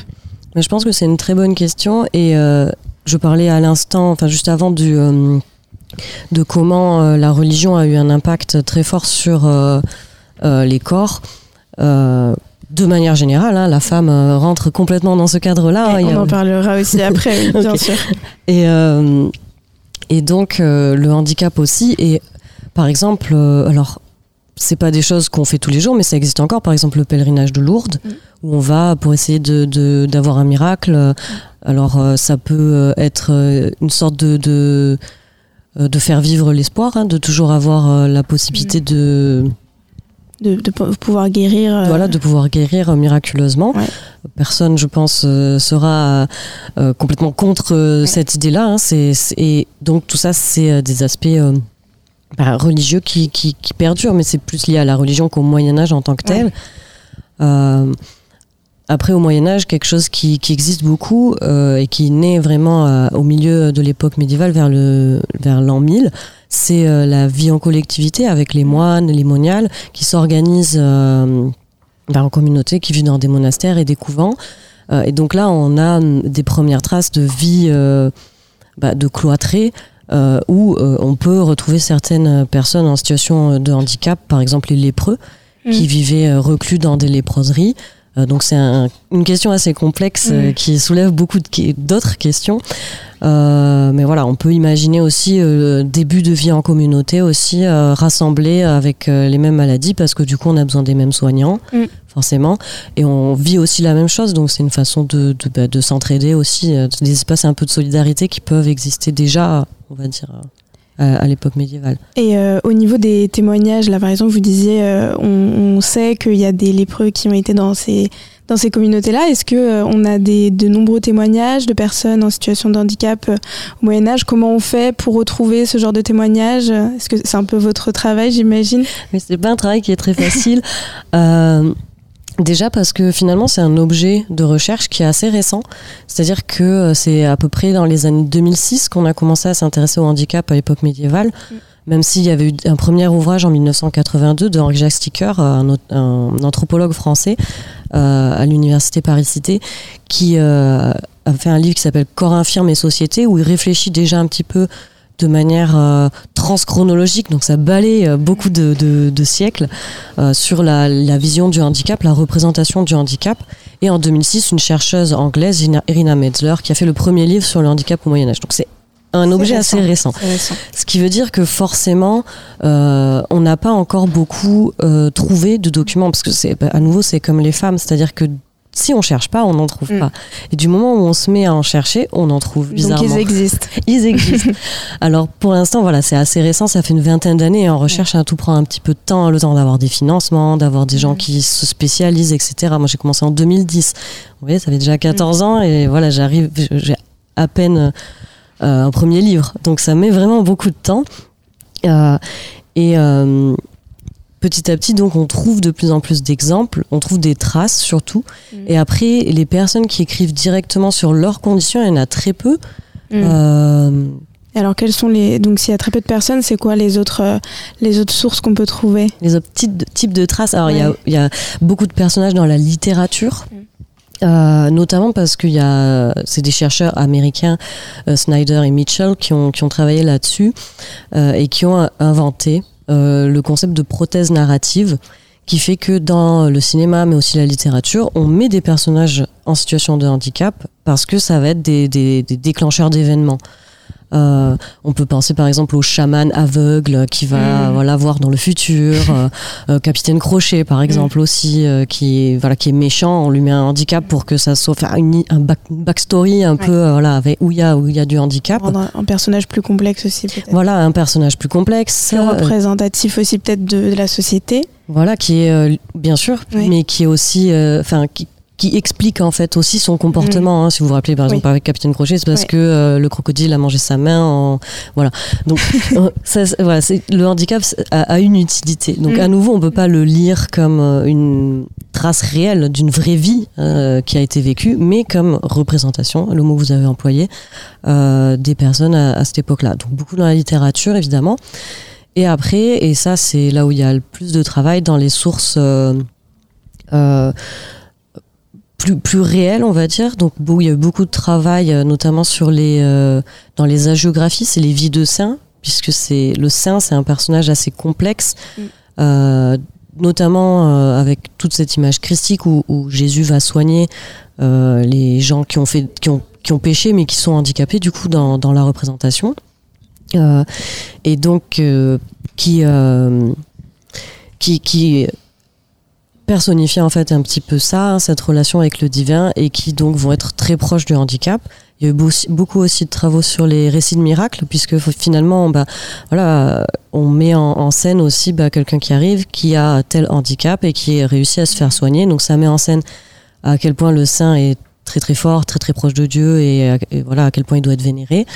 Mais je pense que c'est une très bonne question et je parlais à l'instant, enfin juste avant du de comment euh, la religion a eu un impact très fort sur euh, euh, les corps. De manière générale, hein, la femme euh, rentre complètement dans ce cadre-là. hein, On a- en parlera aussi après, bien sûr. Et, euh, et donc euh, le handicap aussi. Et par exemple, alors c'est pas des choses qu'on fait tous les jours, mais ça existe encore. Par exemple, le pèlerinage de Lourdes, où on va pour essayer de d'avoir un miracle. Alors ça peut être une sorte de, de de faire vivre l'espoir, hein, de toujours avoir euh, la possibilité de De, de pou- pouvoir guérir. euh, voilà de pouvoir guérir euh, miraculeusement. Ouais. Personne, je pense, euh, sera euh, complètement contre euh, Ouais. cette idée-là. hein. C'est- et donc tout ça, c'est euh, des aspects euh, bah, religieux qui, qui, qui perdure, mais c'est plus lié à la religion qu'au Moyen Âge en tant que tel. Euh, après, au Moyen Âge, quelque chose qui, qui existe beaucoup euh, et qui naît vraiment euh, au milieu de l'époque médiévale, vers le vers l'an 1000, c'est euh, la vie en collectivité avec les moines, les moniales, qui s'organisent euh, en communauté, qui vivent dans des monastères et des couvents. Et donc là, on a des premières traces de vie bah, de cloîtrés où on peut retrouver certaines personnes en situation de handicap, par exemple les lépreux, qui Mm. vivaient reclus dans des léproseries. Euh, donc c'est un- une question assez complexe euh, Mm. qui soulève beaucoup d'autres questions. Euh, mais voilà, on peut imaginer aussi euh, début de vie en communauté aussi euh, rassemblés avec les mêmes maladies parce que du coup on a besoin des mêmes soignants Mm. forcément et on vit aussi la même chose donc c'est une façon de, de, bah, de s'entraider aussi des espaces un peu de solidarité qui peuvent exister déjà on va dire euh, à, l'époque médiévale. Et euh, au niveau des témoignages, là par exemple, vous disiez, euh, on, on sait qu'il y a des lépreux qui ont été dans ces, dans ces communautés-là. Est-ce que on a des, de nombreux témoignages de personnes en situation de handicap au Moyen Âge? Comment on fait pour retrouver ce genre de témoignages? Est-ce que c'est un peu votre travail, j'imagine? Mais c'est pas un travail qui est très facile. Euh, Déjà parce que finalement c'est un objet de recherche qui est assez récent, c'est-à-dire que euh, c'est à peu près dans les années 2006 qu'on a commencé à s'intéresser au handicap à l'époque médiévale, même s'il y avait eu un premier ouvrage en 1982 de Henri Jacques Sticker, un, au- un anthropologue français euh, à l'université Paris-Cité, qui euh, a fait un livre qui s'appelle Corps infirme et société, où il réfléchit déjà un petit peu de manière euh, transchronologique, donc ça balaye euh, beaucoup de, de- de siècles euh, sur la, la vision du handicap, la représentation du handicap. Et en 2006, une chercheuse anglaise, Ina- Irina Metzler, qui a fait le premier livre sur le handicap au Moyen Âge. Donc c'est un objet assez récent. Ce qui veut dire que forcément, on n'a pas encore beaucoup trouvé de documents, parce que c'est à nouveau c'est comme les femmes, c'est-à-dire que si on cherche pas, on n'en trouve Mm. pas. Et du moment où on se met à en chercher, on en trouve Donc bizarrement. ils existent. Ils existent. Alors pour l'instant, voilà, c'est assez récent, ça fait une vingtaine d'années. Et en recherche, hein, tout prend un petit peu de temps, le temps d'avoir des financements, d'avoir des gens Mhm. qui se spécialisent, etc. Moi, j'ai commencé en 2010. Vous voyez, ça fait déjà 14 ans et voilà, j'arrive, j'ai à peine euh, un premier livre. Donc ça met vraiment beaucoup de temps. Euh, et euh, petit à petit, donc, on trouve de plus en plus d'exemples, on trouve des traces surtout. Mhm. Et après, les personnes qui écrivent directement sur leurs conditions, il y en a très peu. Mm. Euh, Alors quelles sont les donc s'il y a très peu de personnes, c'est quoi les autres euh, les autres sources qu'on peut trouver? Les autres types de, types de traces. Alors, il y a- y, a beaucoup de personnages dans la littérature. Mm. euh, notamment parce qu'il y a c'est des chercheurs américains euh, Snyder et Mitchell qui ont, qui ont travaillé là-dessus euh, et qui ont inventé euh, le concept de prothèse narrative qui fait que dans le cinéma mais aussi la littérature on met des personnages en situation de handicap parce que ça va être des déclencheurs d'événements Euh, on peut penser par exemple au chaman aveugle qui va Mm. voilà voir dans le futur, euh, euh, Capitaine Crochet par exemple aussi euh, qui est voilà qui est méchant, on lui met un handicap pour que ça soit faire une, un back, backstory un Ouais. peu voilà avec où il y a où il y a du handicap. Rendre un, un personnage plus complexe aussi. Voilà un personnage plus complexe, Plus représentatif aussi peut-être de, de la société. voilà qui est bien sûr, Oui. mais qui est aussi enfin qui qui explique en fait aussi son comportement. hein. si vous vous rappelez par exemple Oui. avec Capitaine Crochet, c'est parce que euh, le crocodile a mangé sa main. En... Voilà. Donc euh, ça, voilà, le handicap a, a une utilité. Donc Mm. à nouveau, on peut pas le lire comme euh, une trace réelle d'une vraie vie euh, qui a été vécue, mais comme représentation, le mot que vous avez employé, euh, des personnes à, à cette époque-là. Donc beaucoup dans la littérature évidemment. Et après, et ça c'est là où il y a le plus de travail dans les sources. euh, plus, plus réelles, on va dire. Donc, bon, il y a eu beaucoup de travail, euh, notamment sur les, euh, dans les hagiographies, c'est les vies de saints, puisque c'est le saint, c'est un personnage assez complexe, Mm. euh, notamment euh, avec toute cette image christique où, où Jésus va soigner les gens qui ont fait, qui ont, qui ont péché, mais qui sont handicapés du coup dans, dans la représentation. Et donc, qui, qui, qui personnifie en fait un petit peu ça, hein, cette relation avec le divin, et qui donc vont être très proches du handicap. Il y a eu beau- beaucoup aussi de travaux sur les récits de miracles, puisque finalement, bah, voilà, on met en, en scène aussi bah, quelqu'un qui arrive, qui a tel handicap et qui réussit à se faire soigner. Donc ça met en scène à quel point le saint est très très fort, très très proche de Dieu et, à- et voilà à quel point il doit être vénéré.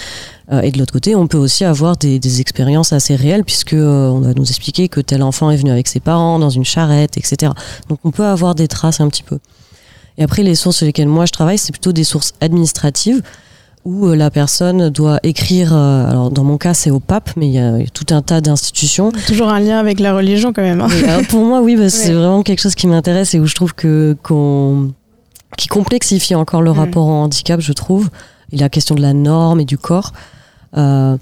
Euh, et de l'autre côté, on peut aussi avoir des, des expériences assez réelles puisque euh, on va nous expliquer que tel enfant est venu avec ses parents dans une charrette, etc. Donc on peut avoir des traces un petit peu. Et après, les sources sur lesquelles moi je travaille, c'est plutôt des sources administratives où euh, la personne doit écrire. euh, alors dans mon cas, c'est au pape, mais il y a tout un tas d'institutions. Toujours un lien avec la religion quand même. hein. Euh, pour moi, oui, que c'est vraiment quelque chose qui m'intéresse et où je trouve que qu'on qui complexifie encore le Mm. rapport au handicap, je trouve. Et la question de la norme et du corps. Euh,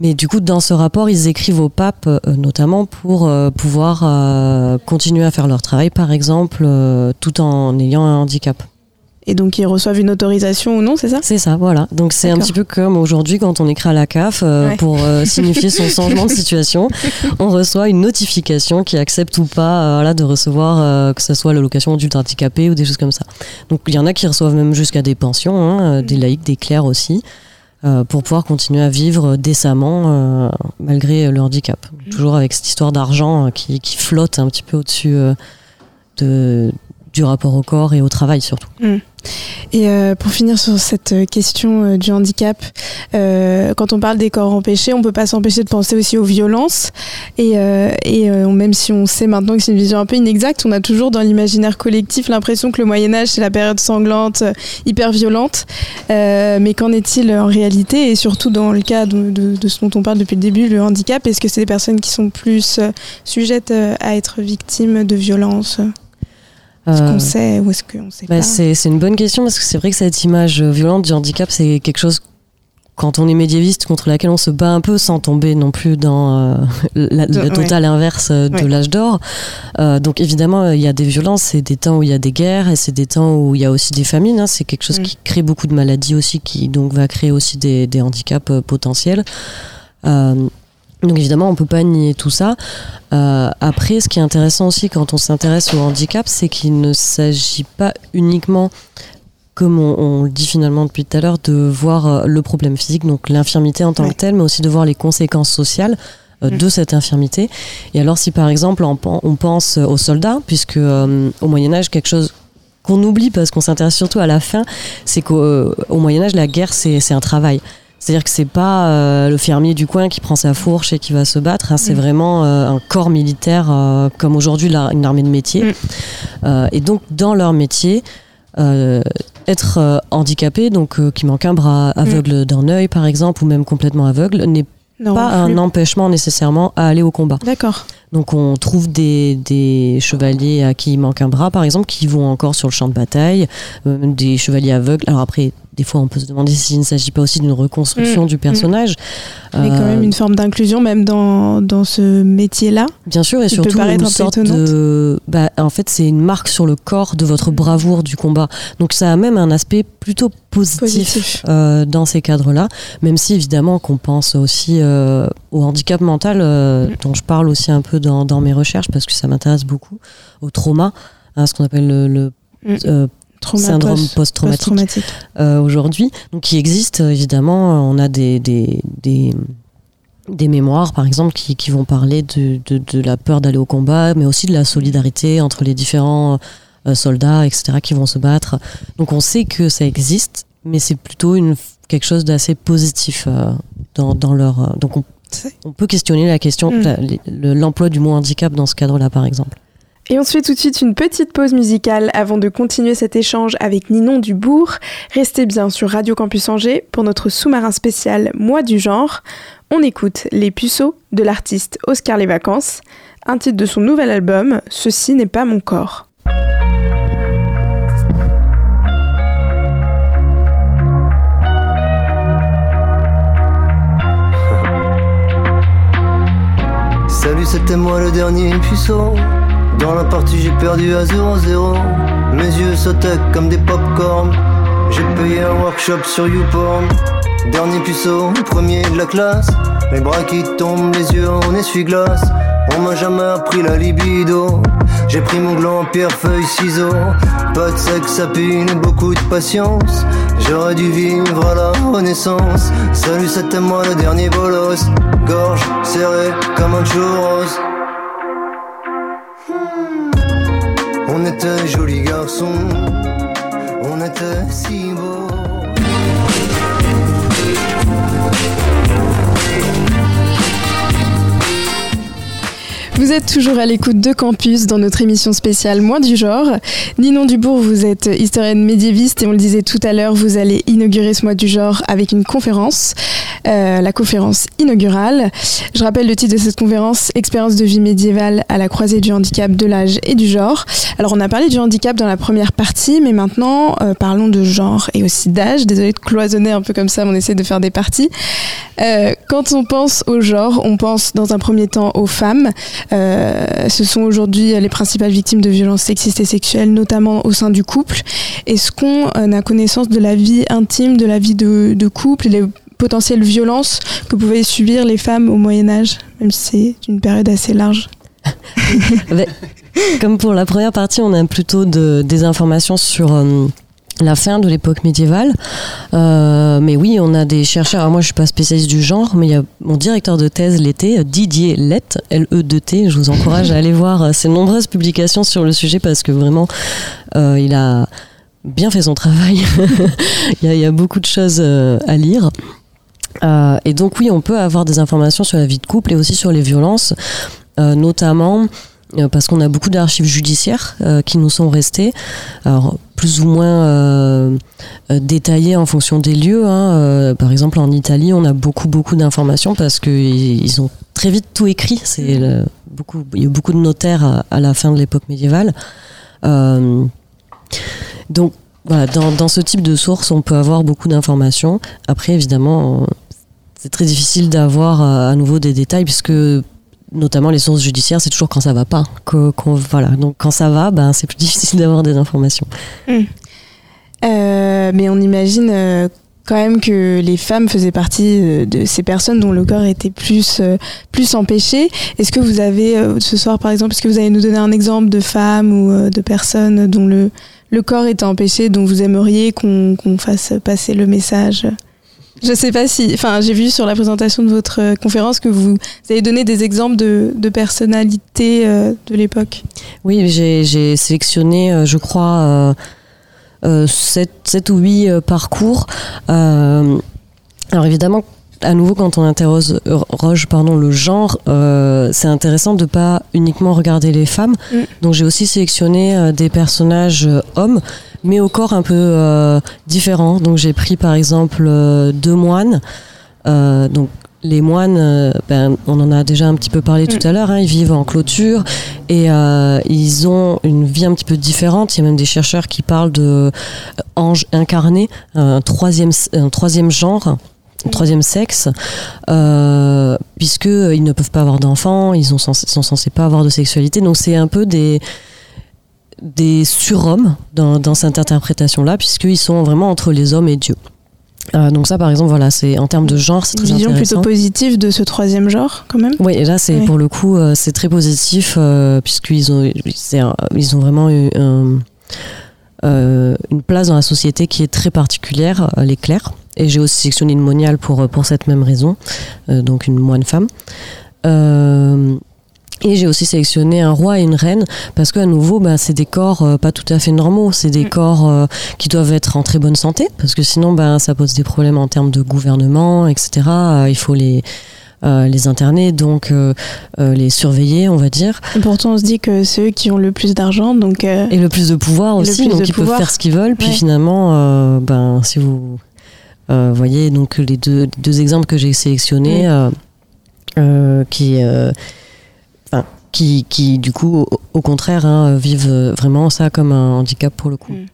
mais du coup, dans ce rapport, ils écrivent au pape, euh, notamment pour euh, pouvoir euh, continuer à faire leur travail, par exemple, tout en ayant un handicap. Et donc ils reçoivent une autorisation ou non, c'est ça? C'est ça, voilà. Donc c'est un petit peu comme aujourd'hui quand on écrit à la CAF euh, Ouais. pour euh, signifier son changement de situation, on reçoit une notification qui accepte ou pas euh, voilà, de recevoir que ce soit l'allocation adulte handicapé ou des choses comme ça. Donc il y en a qui reçoivent même jusqu'à des pensions, hein, des laïcs, des clercs aussi, pour pouvoir continuer à vivre décemment malgré le handicap. Toujours avec cette histoire d'argent qui, qui flotte un petit peu au-dessus de, du rapport au corps et au travail surtout. Et euh, pour finir sur cette euh, question euh, du handicap, euh, quand on parle des corps empêchés, on peut pas s'empêcher de penser aussi aux violences. Et, euh, et même si on sait maintenant que c'est une vision un peu inexacte, on a toujours dans l'imaginaire collectif l'impression que le Moyen Âge c'est la période sanglante, hyper violente. Mais qu'en est-il en réalité? Et surtout dans le cas de, ce dont on parle depuis le début, le handicap, est-ce que c'est des personnes qui sont plus sujettes à être victimes de violences? Est-ce Euh, qu'on sait ou est-ce qu'on sait Bah, pas c'est c'est une bonne question parce que c'est vrai que cette image violente du handicap, c'est quelque chose quand on est médiéviste contre laquelle on se bat un peu sans tomber non plus dans euh, la, total inverse euh, de Ouais. l'âge d'or. Euh, donc évidemment, il y a des violences, c'est des temps où il y a des guerres et c'est des temps où il y a aussi des famines. hein. C'est quelque chose Mm. qui crée beaucoup de maladies aussi, qui donc va créer aussi des, des handicaps euh, potentiels. Donc évidemment, on peut pas nier tout ça. Euh, après, ce qui est intéressant aussi quand on s'intéresse au handicap, c'est qu'il ne s'agit pas uniquement, comme on, on le dit finalement depuis tout à l'heure, de voir euh, le problème physique, donc l'infirmité en tant que telle, mais aussi de voir les conséquences sociales euh, Mm. de cette infirmité. Et alors, si par exemple on, pen- on pense aux soldats, puisque euh, au Moyen Âge, quelque chose qu'on oublie parce qu'on s'intéresse surtout à la fin, c'est qu'au au Moyen Âge, la guerre, c'est un travail. C'est-à-dire que c'est pas euh, le fermier du coin qui prend sa fourche et qui va se battre. hein, c'est Mm. vraiment euh, un corps militaire euh, comme aujourd'hui une armée de métier. Mm. Et donc dans leur métier, être handicapé, donc qui manque un bras, aveugle d'un œil par exemple, ou même complètement aveugle, n'est Non, pas un empêchement nécessairement à aller au combat. D'accord. Donc on trouve des, des chevaliers à qui il manque un bras, par exemple, qui vont encore sur le champ de bataille, euh, des chevaliers aveugles. Alors après, des fois, on peut se demander s'il ne s'agit pas aussi d'une reconstruction Mm, du personnage. Mais quand Euh, même une forme d'inclusion, même dans, dans ce métier-là. Bien sûr, et surtout une sorte de... Bah, en fait, c'est une marque sur le corps de votre bravoure du combat. Donc ça a même un aspect plutôt positif, Positif. euh, dans ces cadres-là, même si évidemment qu'on pense aussi euh, au handicap mental, euh, Mm. dont je parle aussi un peu dans, dans mes recherches, parce que ça m'intéresse beaucoup, au trauma, hein, ce qu'on appelle le, le, Mm. Euh, Trauma syndrome post- post-traumatique euh, aujourd'hui, donc qui existe euh, évidemment. On a des, des, des, des mémoires, par exemple, qui, qui vont parler de, de, de la peur d'aller au combat, mais aussi de la solidarité entre les différents euh, soldats, etc., qui vont se battre. Donc on sait que ça existe, mais c'est plutôt une, quelque chose d'assez positif euh, dans, dans leur. euh, donc on, on peut questionner la question, Mm. l'emploi du mot handicap dans ce cadre-là, par exemple. Et on se fait tout de suite une petite pause musicale avant de continuer cet échange avec Ninon Dubourg. Restez bien sur Radio Campus Angers pour notre sous-marin spécial Mois du genre. On écoute Les puceaux de l'artiste Oscar Les Vacances, un titre de son nouvel album Ceci n'est pas mon corps. Salut, c'était moi le dernier puceau. Dans la partie, j'ai perdu à 0-0. Mes yeux sautaient comme des pop-corn. J'ai payé un workshop sur YouPorn. Dernier puceau, premier de la classe. Les bras qui tombent, les yeux en essuie-glace. On m'a jamais appris la libido. J'ai pris mon gland, pierre, feuille, ciseaux. Pas de sexe, sapine et beaucoup de patience. J'aurais dû vivre à la renaissance. Salut, c'était moi le dernier bolos. Gorge serrée comme un churros. Était jolis garçons. on était si beaux. Vous êtes toujours à l'écoute de Campus dans notre émission spéciale Moins du genre. Ninon Dubourg, vous êtes historienne médiéviste et on le disait tout à l'heure, vous allez inaugurer ce mois du genre avec une conférence, euh, la conférence inaugurale. Je rappelle le titre de cette conférence, Expérience de vie médiévale à la croisée du handicap, de l'âge et du genre. Alors on a parlé du handicap dans la première partie, mais maintenant euh, parlons de genre et aussi d'âge. Désolée de cloisonner un peu comme ça, on essaie de faire des parties. Euh, quand on pense au genre, on pense dans un premier temps aux femmes. Euh, ce sont aujourd'hui les principales victimes de violences sexistes et sexuelles, notamment au sein du couple. Est-ce qu'on euh, a connaissance de la vie intime, de la vie de, couple et les potentielles violences que pouvaient subir les femmes au Moyen Âge, même si c'est une période assez large? Comme pour la première partie, on a plutôt de- des informations sur euh, la fin de l'époque médiévale. Euh, mais oui, on a des chercheurs. Alors moi, je suis pas spécialiste du genre, mais il y a mon directeur de thèse l'été, Didier Lett, L-E-D-T. Je vous encourage à aller voir ses nombreuses publications sur le sujet parce que vraiment, euh, il a bien fait son travail. il, y a, beaucoup de choses euh, à lire. Et donc oui, on peut avoir des informations sur la vie de couple et aussi sur les violences, notamment parce qu'on a beaucoup d'archives judiciaires qui nous sont restées, alors plus ou moins euh, euh, en fonction des lieux. hein. Euh, par exemple, en Italie, on a beaucoup beaucoup d'informations parce que i- ils ont très vite tout écrit. C'est beaucoup, il y a beaucoup de notaires à, la fin de l'époque médiévale. Euh, donc dans, ce type de source, on peut avoir beaucoup d'informations. Après, évidemment, c'est très difficile d'avoir à nouveau des détails puisque notamment les sources judiciaires, c'est toujours quand ça va pas. Voilà. Donc quand ça va, ben, c'est plus difficile d'avoir des informations. Euh, mais on imagine euh, quand même que les femmes faisaient partie euh, de ces personnes dont le corps était plus, plus empêché. Est-ce que vous avez, ce soir par exemple, est-ce que vous allez nous donner un exemple de femmes ou de personnes dont le, le corps était empêché, dont vous aimeriez qu'on fasse passer le message? Je sais pas si, enfin, j'ai vu sur la présentation de votre euh, conférence que vous avez donné des exemples de, personnalités euh, de l'époque. Oui, j'ai, sélectionné, euh, je crois, euh, euh, sept, sept ou huit euh, parcours. Alors évidemment, à nouveau, quand on interroge pardon, le genre, euh, c'est intéressant de pas uniquement regarder les femmes. Mm. Donc j'ai aussi sélectionné euh, des personnages euh, hommes, mais au corps un peu différents. Donc j'ai pris par exemple deux moines. Donc les moines, ben, on en a déjà un petit peu parlé tout à l'heure, hein, ils vivent en clôture et euh, ils ont une vie un petit peu différente. Il y a même des chercheurs qui parlent de incarnés, un troisième, un troisième genre, troisième sexe, euh, puisque ils ne peuvent pas avoir d'enfants, ils, ont sont censés pas avoir de sexualité. Donc c'est un peu des des surhommes dans, dans cette interprétation-là, puisqu'ils sont vraiment entre les hommes et Dieu. Euh, donc ça, par exemple, voilà, c'est en termes de genre, c'est Une très vision intéressant. plutôt positive de ce troisième genre, quand même. Oui, et là, c'est Oui. pour le coup, euh, c'est très positif euh, puisqu'ils ont, un- ils ont vraiment eu un- euh, une place dans la société qui est très particulière, euh, les clercs. Et j'ai aussi sélectionné une moniale pour, pour cette même raison, euh, donc une moine femme. Euh, et j'ai aussi sélectionné un roi et une reine parce qu'à nouveau, bah, c'est des corps euh, pas tout à fait normaux. C'est des Mm. corps euh, qui doivent être en très bonne santé parce que sinon, bah, ça pose des problèmes en termes de gouvernement, etc. Euh, il faut les euh, les interner, donc euh, euh, les surveiller, on va dire, Et pourtant, on se dit que c'est eux qui ont le plus d'argent, donc euh, et le plus de pouvoir aussi, donc ils pouvoir. peuvent faire ce qu'ils veulent. Puis Ouais. finalement, euh, ben si vous euh, voyez donc les deux, deux exemples que j'ai sélectionnés, Mm. euh, euh, qui enfin, qui, qui du coup au, au contraire hein, vivent vraiment ça comme un handicap pour le coup. Mm.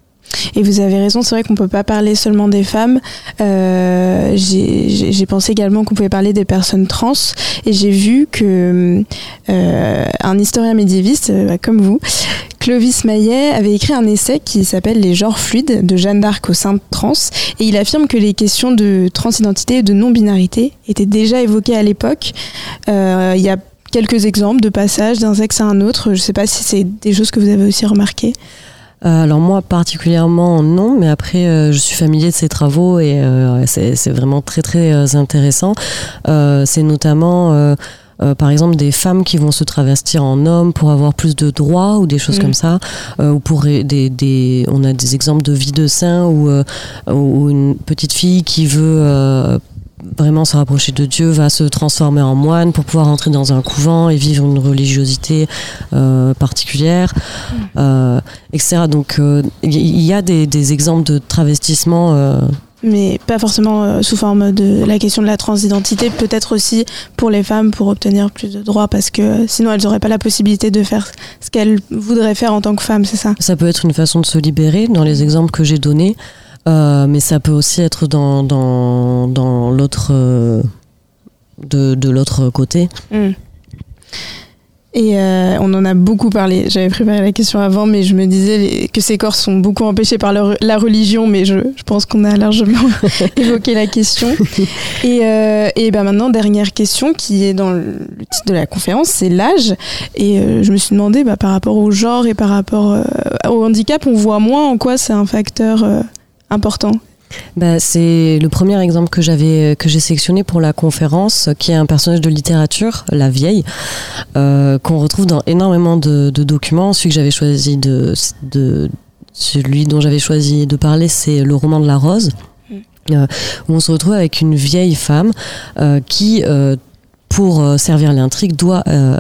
Et vous avez raison, c'est vrai qu'on peut pas parler seulement des femmes. Euh, j'ai pensé également qu'on pouvait parler des personnes trans. Et j'ai vu que euh, un historien médiéviste, euh, comme vous, Clovis Maillet, avait écrit un essai qui s'appelle Les genres fluides de Jeanne d'Arc aux saintes trans. Et il affirme que les questions de transidentité et de non-binarité étaient déjà évoquées à l'époque. Euh, Il y a quelques exemples de passages d'un sexe à un autre. Je sais pas si c'est des choses que vous avez aussi remarquées. Euh, alors moi particulièrement non, mais après euh, je suis familier de ces travaux et c'est vraiment très très intéressant. C'est notamment euh, par exemple des femmes qui vont se travestir en hommes pour avoir plus de droits ou des choses Mm. comme ça, euh, ou pour des, des, on a des exemples de vie de saint où, euh, où une petite fille qui veut vraiment se rapprocher de Dieu va se transformer en moine pour pouvoir entrer dans un couvent et vivre une religiosité euh, particulière, euh, etc. Donc euh, il y, y a des, des exemples de travestissement. Mais pas forcément euh, sous forme de la question de la transidentité, peut-être aussi pour les femmes pour obtenir plus de droits, parce que euh, sinon elles n'auraient pas la possibilité de faire ce qu'elles voudraient faire en tant que femmes, c'est ça? Ça peut être une façon de se libérer dans les exemples que j'ai donnés, euh, mais ça peut aussi être dans, dans, dans l'autre euh, de, de l'autre côté. Mm. Et euh, on en a beaucoup parlé. J'avais préparé la question avant, mais je me disais que ces corps sont beaucoup empêchés par leur- la religion, mais je, je pense qu'on a largement évoqué la question. Et, euh, et ben maintenant, dernière question qui est dans le le titre de la conférence, c'est l'âge. Et euh, je me suis demandé, bah, par rapport au genre et par rapport euh, au handicap, on voit moins en quoi c'est un facteur euh, important. Bah, c'est le premier exemple que j'avais que j'ai sélectionné pour la conférence, qui est un personnage de littérature, la vieille, euh, qu'on retrouve dans énormément de, de documents. Celui que j'avais choisi de, de celui dont j'avais choisi de parler, c'est le roman de la rose, euh, où on se retrouve avec une vieille femme euh, qui, euh, pour euh, servir l'intrigue, doit euh,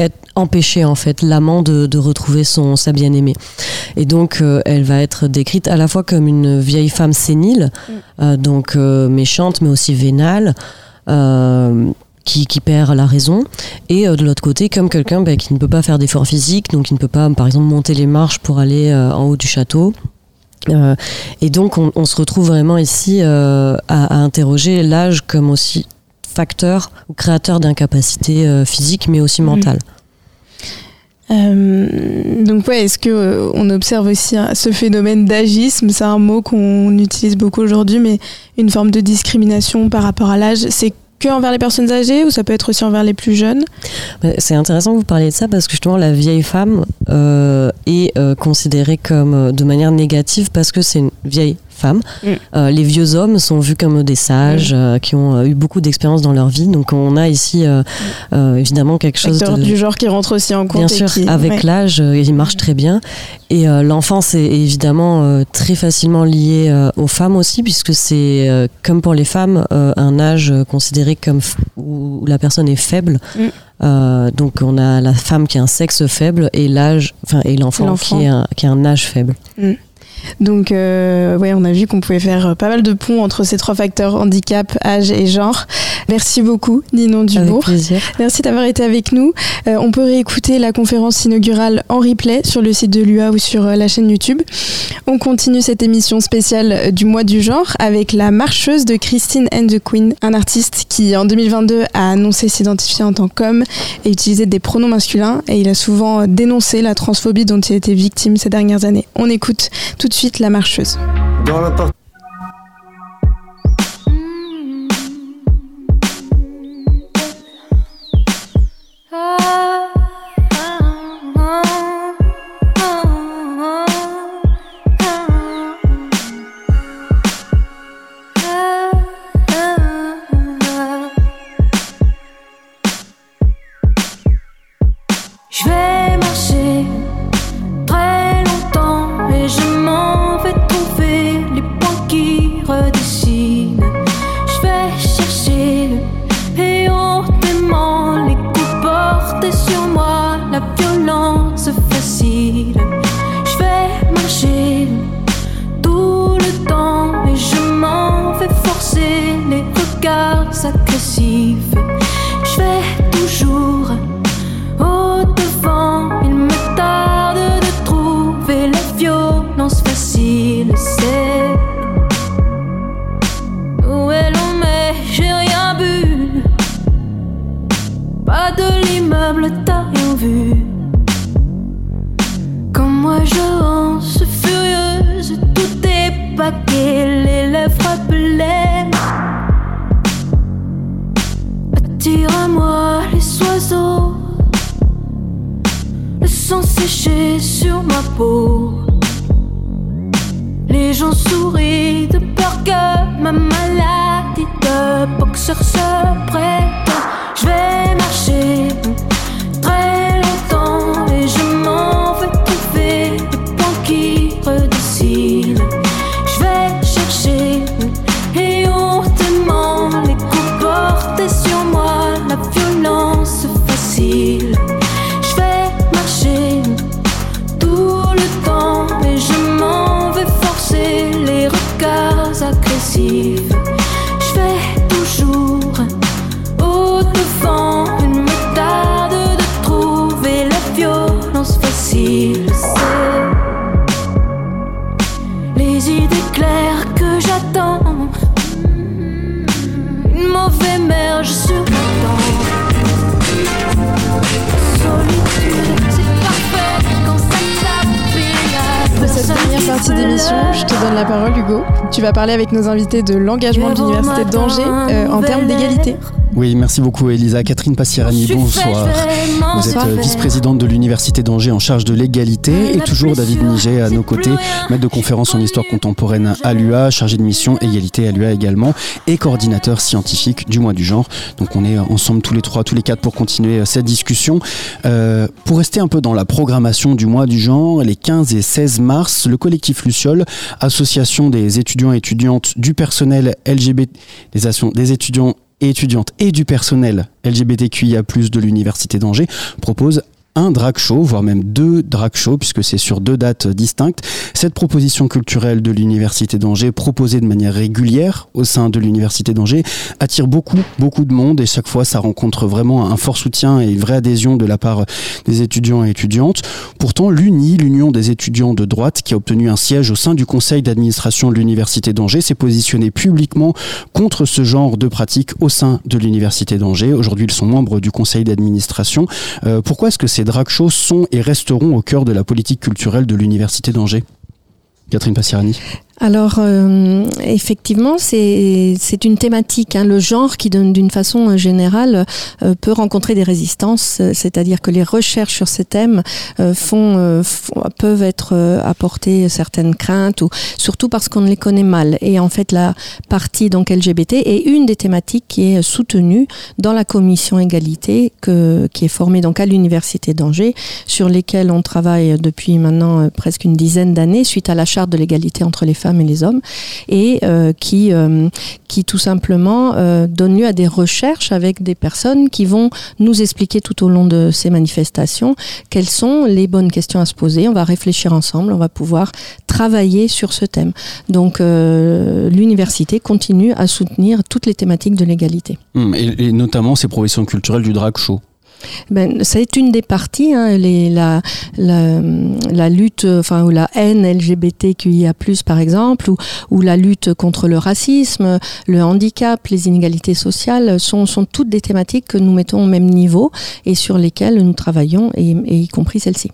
être empêcher en fait l'amant de, de retrouver son sa bien-aimée. Et donc euh, elle va être décrite à la fois comme une vieille femme sénile, euh, donc euh, méchante mais aussi vénale. qui, qui perd la raison et euh, de l'autre côté comme quelqu'un bah, qui ne peut pas faire d'efforts physiques donc qui ne peut pas par exemple monter les marches pour aller euh, en haut du château Euh, et donc on, on se retrouve vraiment ici à, à interroger l'âge comme aussi facteur ou créateur d'incapacité physique mais aussi Mhm. mentale donc ouais, est-ce que euh, on observe aussi hein, ce phénomène d'agisme? C'est un mot qu'on utilise beaucoup aujourd'hui, mais une forme de discrimination par rapport à l'âge. C'est que envers les personnes âgées ou ça peut être aussi envers les plus jeunes? C'est intéressant que vous parliez de ça parce que justement la vieille femme euh, est euh, considérée comme euh, de manière négative parce que c'est une vieille Mm. Euh, les vieux hommes sont vus comme des sages euh, qui ont euh, eu beaucoup d'expérience dans leur vie. Donc on a ici euh, évidemment quelque chose de du genre qui rentre aussi en compte. Bien sûr, qui- avec ouais. l'âge, il marche très bien. Et l'enfance est évidemment très facilement lié euh, aux femmes aussi, puisque c'est, comme pour les femmes, un âge considéré comme où la personne est faible. Mm. Euh, donc on a la femme qui a un sexe faible et l'âge, enfin et l'enfant qui a un âge faible. Donc, euh, ouais, on a vu qu'on pouvait faire euh, pas mal de ponts entre ces trois facteurs handicap, âge et genre. Merci beaucoup, Ninon Avec Dubourg. plaisir. Merci d'avoir été avec nous. Euh, on peut réécouter la conférence inaugurale en replay sur le site de l'UA ou sur euh, la chaîne YouTube. On continue cette émission spéciale du mois du genre avec la marcheuse de Christine and the Queen, un artiste qui en 2022 a annoncé s'identifier en tant qu'homme et utiliser des pronoms masculins et il a souvent dénoncé la transphobie dont il a été victime ces dernières années. On écoute tout de suite la marcheuse. La parole, Hugo. Tu vas parler avec nos invités de l'engagement de l'Université d'Angers euh, en termes d'égalité. Oui, merci beaucoup Elisa. Catherine Passierani, bonsoir. Vous êtes euh, vice-présidente de l'Université d'Angers en charge de l'égalité et toujours David Niget à nos côtés, maître de conférence en histoire contemporaine à l'UA, chargé de mission égalité à l'UA également et coordinateur scientifique du mois du genre. Donc on est ensemble tous les trois, tous les quatre pour continuer euh, cette discussion. Euh, pour rester un peu dans la programmation du mois du genre, les 15 et 16 mars, le collectif Luciole, association des étudiants et étudiantes du personnel LGBT, des, des étudiants étudiantes et du personnel LGBTQIA+, de l'Université d'Angers propose un drag show, voire même deux drag shows, puisque c'est sur deux dates distinctes. Cette proposition culturelle de l'Université d'Angers, proposée de manière régulière au sein de l'Université d'Angers, attire beaucoup, beaucoup de monde et chaque fois ça rencontre vraiment un fort soutien et une vraie adhésion de la part des étudiants et étudiantes. Pourtant, l'UNI, l'Union des étudiants de droite, qui a obtenu un siège au sein du conseil d'administration de l'Université d'Angers, s'est positionné publiquement contre ce genre de pratique au sein de l'Université d'Angers. Aujourd'hui, ils sont membres du conseil d'administration. Euh, pourquoi est-ce que ces drag shows sont et resteront au cœur de la politique culturelle de l'Université d'Angers Catherine Passirani. Alors, euh, effectivement, c'est une thématique. hein. Le genre qui, d'une façon générale, euh, peut rencontrer des résistances. euh, C'est-à-dire que les recherches sur ces thèmes euh, font, euh, peuvent être euh, apportées certaines craintes, ou surtout parce qu'on les connaît mal. Et en fait, la partie donc LGBT est une des thématiques qui est soutenue dans la commission égalité que, qui est formée donc à l'université d'Angers, sur lesquelles on travaille depuis maintenant presque une dizaine d'années suite à la charte de l'égalité entre les femmes et les hommes, et euh, qui, euh, qui tout simplement euh, donne lieu à des recherches avec des personnes qui vont nous expliquer tout au long de ces manifestations quelles sont les bonnes questions à se poser. On va réfléchir ensemble, on va pouvoir travailler sur ce thème. Donc euh, l'université continue à soutenir toutes les thématiques de l'égalité. Hum, Et, et notamment ces propositions culturelles du drag show. Ben, ça est une des parties, hein, la, lutte, enfin, ou la haine LGBTQIA+, par exemple, ou, la lutte contre le racisme, le handicap, les inégalités sociales, sont, sont toutes des thématiques que nous mettons au même niveau et sur lesquelles nous travaillons, et, y compris celle-ci.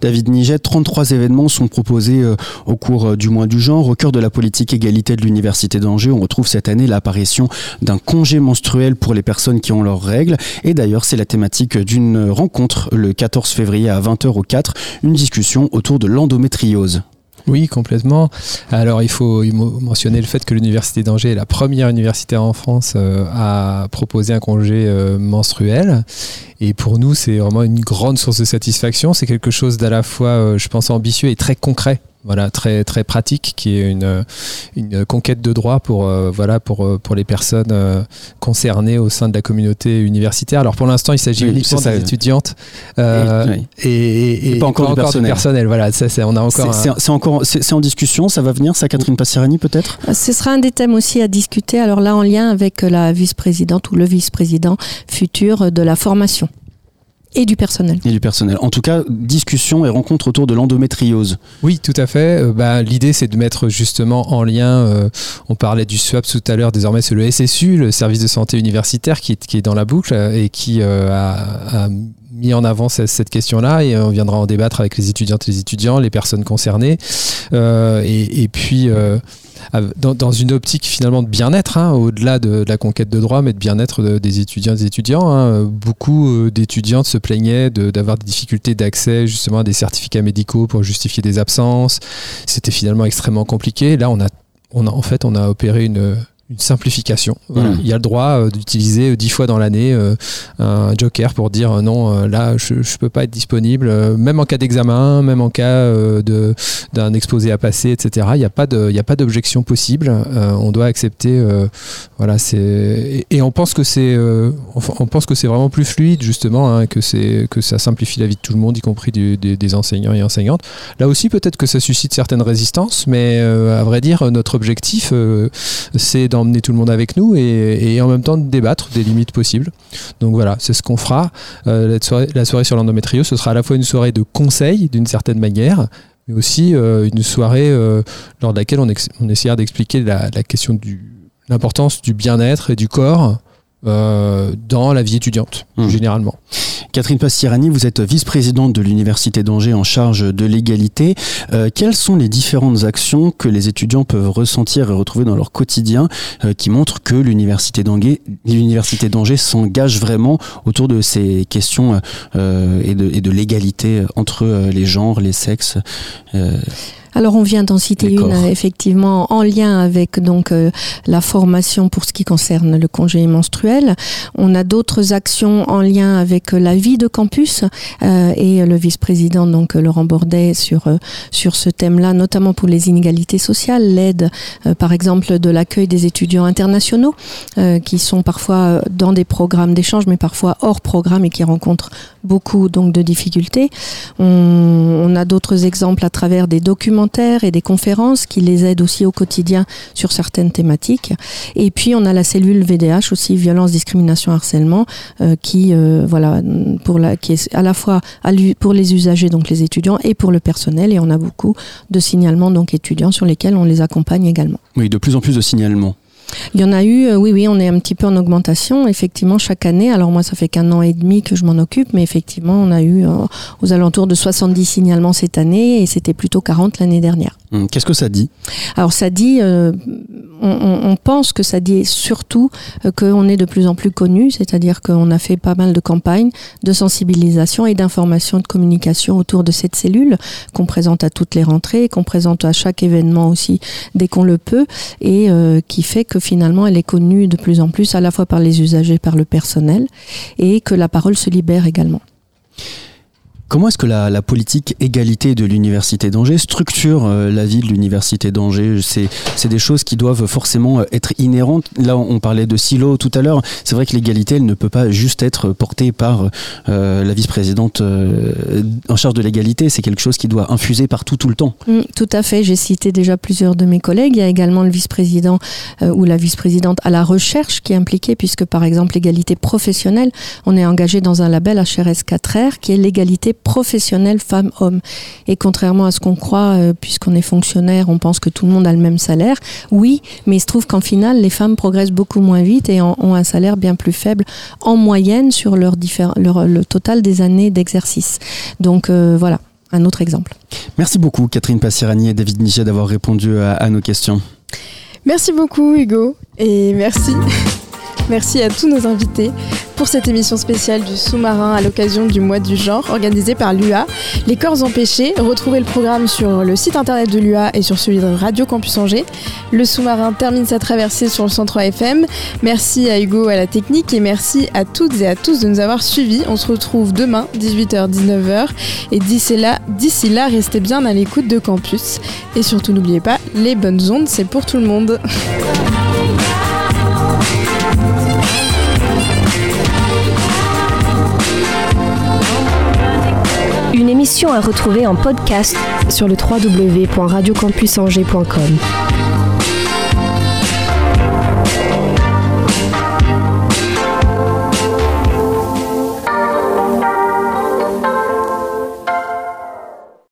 David Niget, 33 événements sont proposés euh, au cours euh, du mois du genre. Au cœur de la politique égalité de l'Université d'Angers, on retrouve cette année l'apparition d'un congé menstruel pour les personnes qui ont leurs règles. Et d'ailleurs, c'est la thématique d'une rencontre le 14 février à 20h au 4, une discussion autour de l'endométriose. Oui, complètement. Alors, il faut mentionner le fait que l'Université d'Angers est la première université en France euh, à proposer un congé euh, menstruel. Et pour nous, c'est vraiment une grande source de satisfaction. C'est quelque chose d'à la fois, euh, je pense, ambitieux et très concret. Voilà, très très pratique, qui est une, une conquête de droit pour euh, voilà pour euh, pour les personnes euh, concernées au sein de la communauté universitaire. Alors pour l'instant, il s'agit Oui, uniquement des étudiantes euh, Et- oui. et, et- Et pas encore du personnel. personnel. Voilà, ça, c'est- on a encore. C'est encore, c'est c'est en discussion, ça va venir, ça, Catherine Passirani, peut-être? Ce sera un des thèmes aussi à discuter, alors là en lien avec la vice-présidente ou le vice-président futur de la formation et du personnel. Et du personnel. En tout cas, discussion et rencontre autour de l'endométriose. Oui, tout à fait. Euh, bah, L'idée, c'est de mettre justement en lien, euh, on parlait du SWAP tout à l'heure, désormais c'est le SSU, le service de santé universitaire, qui est, qui est dans la boucle euh, et qui euh, a, a mis en avant cette, cette question-là et on viendra en débattre avec les étudiantes et les étudiants, les personnes concernées. Euh, et, et puis, euh, dans, dans une optique finalement de bien-être, hein, au-delà de, la conquête de droit, mais de bien-être de- des étudiants des étudiants. hein. Beaucoup euh, d'étudiantes se plaignaient d'avoir des difficultés d'accès justement à des certificats médicaux pour justifier des absences. C'était finalement extrêmement compliqué. Là, on a, on a en fait, on a opéré une une simplification. Voilà. Mm. Il y a le droit euh, d'utiliser euh, dix fois dans l'année euh, un joker pour dire euh, non, là je ne peux pas être disponible, même en cas d'examen, même en cas de- d'un exposé à passer, etc. Il n'y a pas de- il y a pas d'objection possible. On doit accepter. voilà, c'est et, et on pense que c'est on pense que c'est vraiment plus fluide justement, hein, que c'est que ça simplifie la vie de tout le monde, y compris du- des, des enseignants et enseignantes. Là aussi, peut-être que ça suscite certaines résistances, mais à vrai dire, notre objectif, c'est d'emmener tout le monde avec nous et, et en même temps de débattre des limites possibles. Donc voilà, c'est ce qu'on fera. Euh, la, soirée, la soirée sur l'endométriose, ce sera à la fois une soirée de conseil d'une certaine manière, mais aussi euh, une soirée euh, lors de laquelle on, essaiera d'expliquer la, la question du l'importance du bien-être et du corps euh, dans la vie étudiante, Mmh. généralement. Catherine Pastirani, vous êtes vice-présidente de l'Université d'Angers en charge de l'égalité. Euh, quelles sont les différentes actions que les étudiants peuvent ressentir et retrouver dans leur quotidien euh, qui montrent que l'Université d'Angers, s'engage vraiment autour de ces questions euh, et de, de l'égalité entre euh, les genres, les sexes euh, Alors on vient d'en citer une euh, effectivement en lien avec donc euh, la formation pour ce qui concerne le congé menstruel. On a d'autres actions en lien avec euh, la vie de campus euh, et le vice-président donc Laurent Bordet sur euh, sur ce thème-là, notamment pour les inégalités sociales, l'aide euh, par exemple de l'accueil des étudiants internationaux qui sont parfois dans des programmes d'échange mais parfois hors programme et qui rencontrent beaucoup donc de difficultés. On, a d'autres exemples à travers des documentaires et des conférences qui les aident aussi au quotidien sur certaines thématiques. Et puis on a la cellule VDH aussi violence, discrimination, harcèlement qui voilà pour la qui est à la fois à pour les usagers donc les étudiants et pour le personnel et on a beaucoup de signalements donc étudiants sur lesquels on les accompagne également. Oui, de plus en plus de signalements. Il y en a eu, euh, oui, oui, on est un petit peu en augmentation, effectivement, chaque année. Alors moi, ça fait qu'un an et demi que je m'en occupe, mais effectivement, on a eu euh, aux alentours de 70 signalements cette année et c'était plutôt 40 l'année dernière. Hum, Qu'est-ce que ça dit? Alors ça dit, euh, on, pense que ça dit surtout euh, qu'on est de plus en plus connu, c'est-à-dire qu'on a fait pas mal de campagnes de sensibilisation et d'information, de communication autour de cette cellule qu'on présente à toutes les rentrées, qu'on présente à chaque événement aussi dès qu'on le peut, et euh, qui fait que finalement elle est connue de plus en plus à la fois par les usagers, par le personnel, et que la parole se libère également. Comment est-ce que la, politique égalité de l'Université d'Angers structure euh, la vie de l'Université d'Angers? C'est des choses qui doivent forcément euh, être inhérentes. Là, on parlait de silo tout à l'heure. C'est vrai que l'égalité, elle ne peut pas juste être portée par euh, la vice-présidente en charge de l'égalité. C'est quelque chose qui doit infuser partout tout le temps. Mm, Tout à fait. J'ai cité déjà plusieurs de mes collègues. Il y a également le vice-président ou la vice-présidente à la recherche qui est impliquée, puisque par exemple l'égalité professionnelle, on est engagé dans un label HRS 4R qui est l'égalité professionnelle femmes-hommes. Et contrairement à ce qu'on croit, euh, puisqu'on est fonctionnaire, on pense que tout le monde a le même salaire. Oui, mais il se trouve qu'en finale, les femmes progressent beaucoup moins vite et en- ont un salaire bien plus faible en moyenne sur leur, leur le total des années d'exercice. Donc euh, voilà, un autre exemple. Merci beaucoup, Catherine Passirani et David Niget, d'avoir répondu à, à nos questions. Merci beaucoup Hugo et merci. Merci à tous nos invités pour cette émission spéciale du sous-marin à l'occasion du mois du genre organisée par l'UA. Les corps empêchés, retrouvez le programme sur le site internet de l'UA et sur celui de Radio Campus Angers. Le sous-marin termine sa traversée sur le 103 FM. Merci à Hugo à la technique et merci à toutes et à tous de nous avoir suivis. On se retrouve demain 18h-19h et d'ici là, d'ici là, restez bien à l'écoute de Campus et surtout n'oubliez pas, les bonnes ondes, c'est pour tout le monde. À retrouver en podcast sur le www.radiocampusangers.com.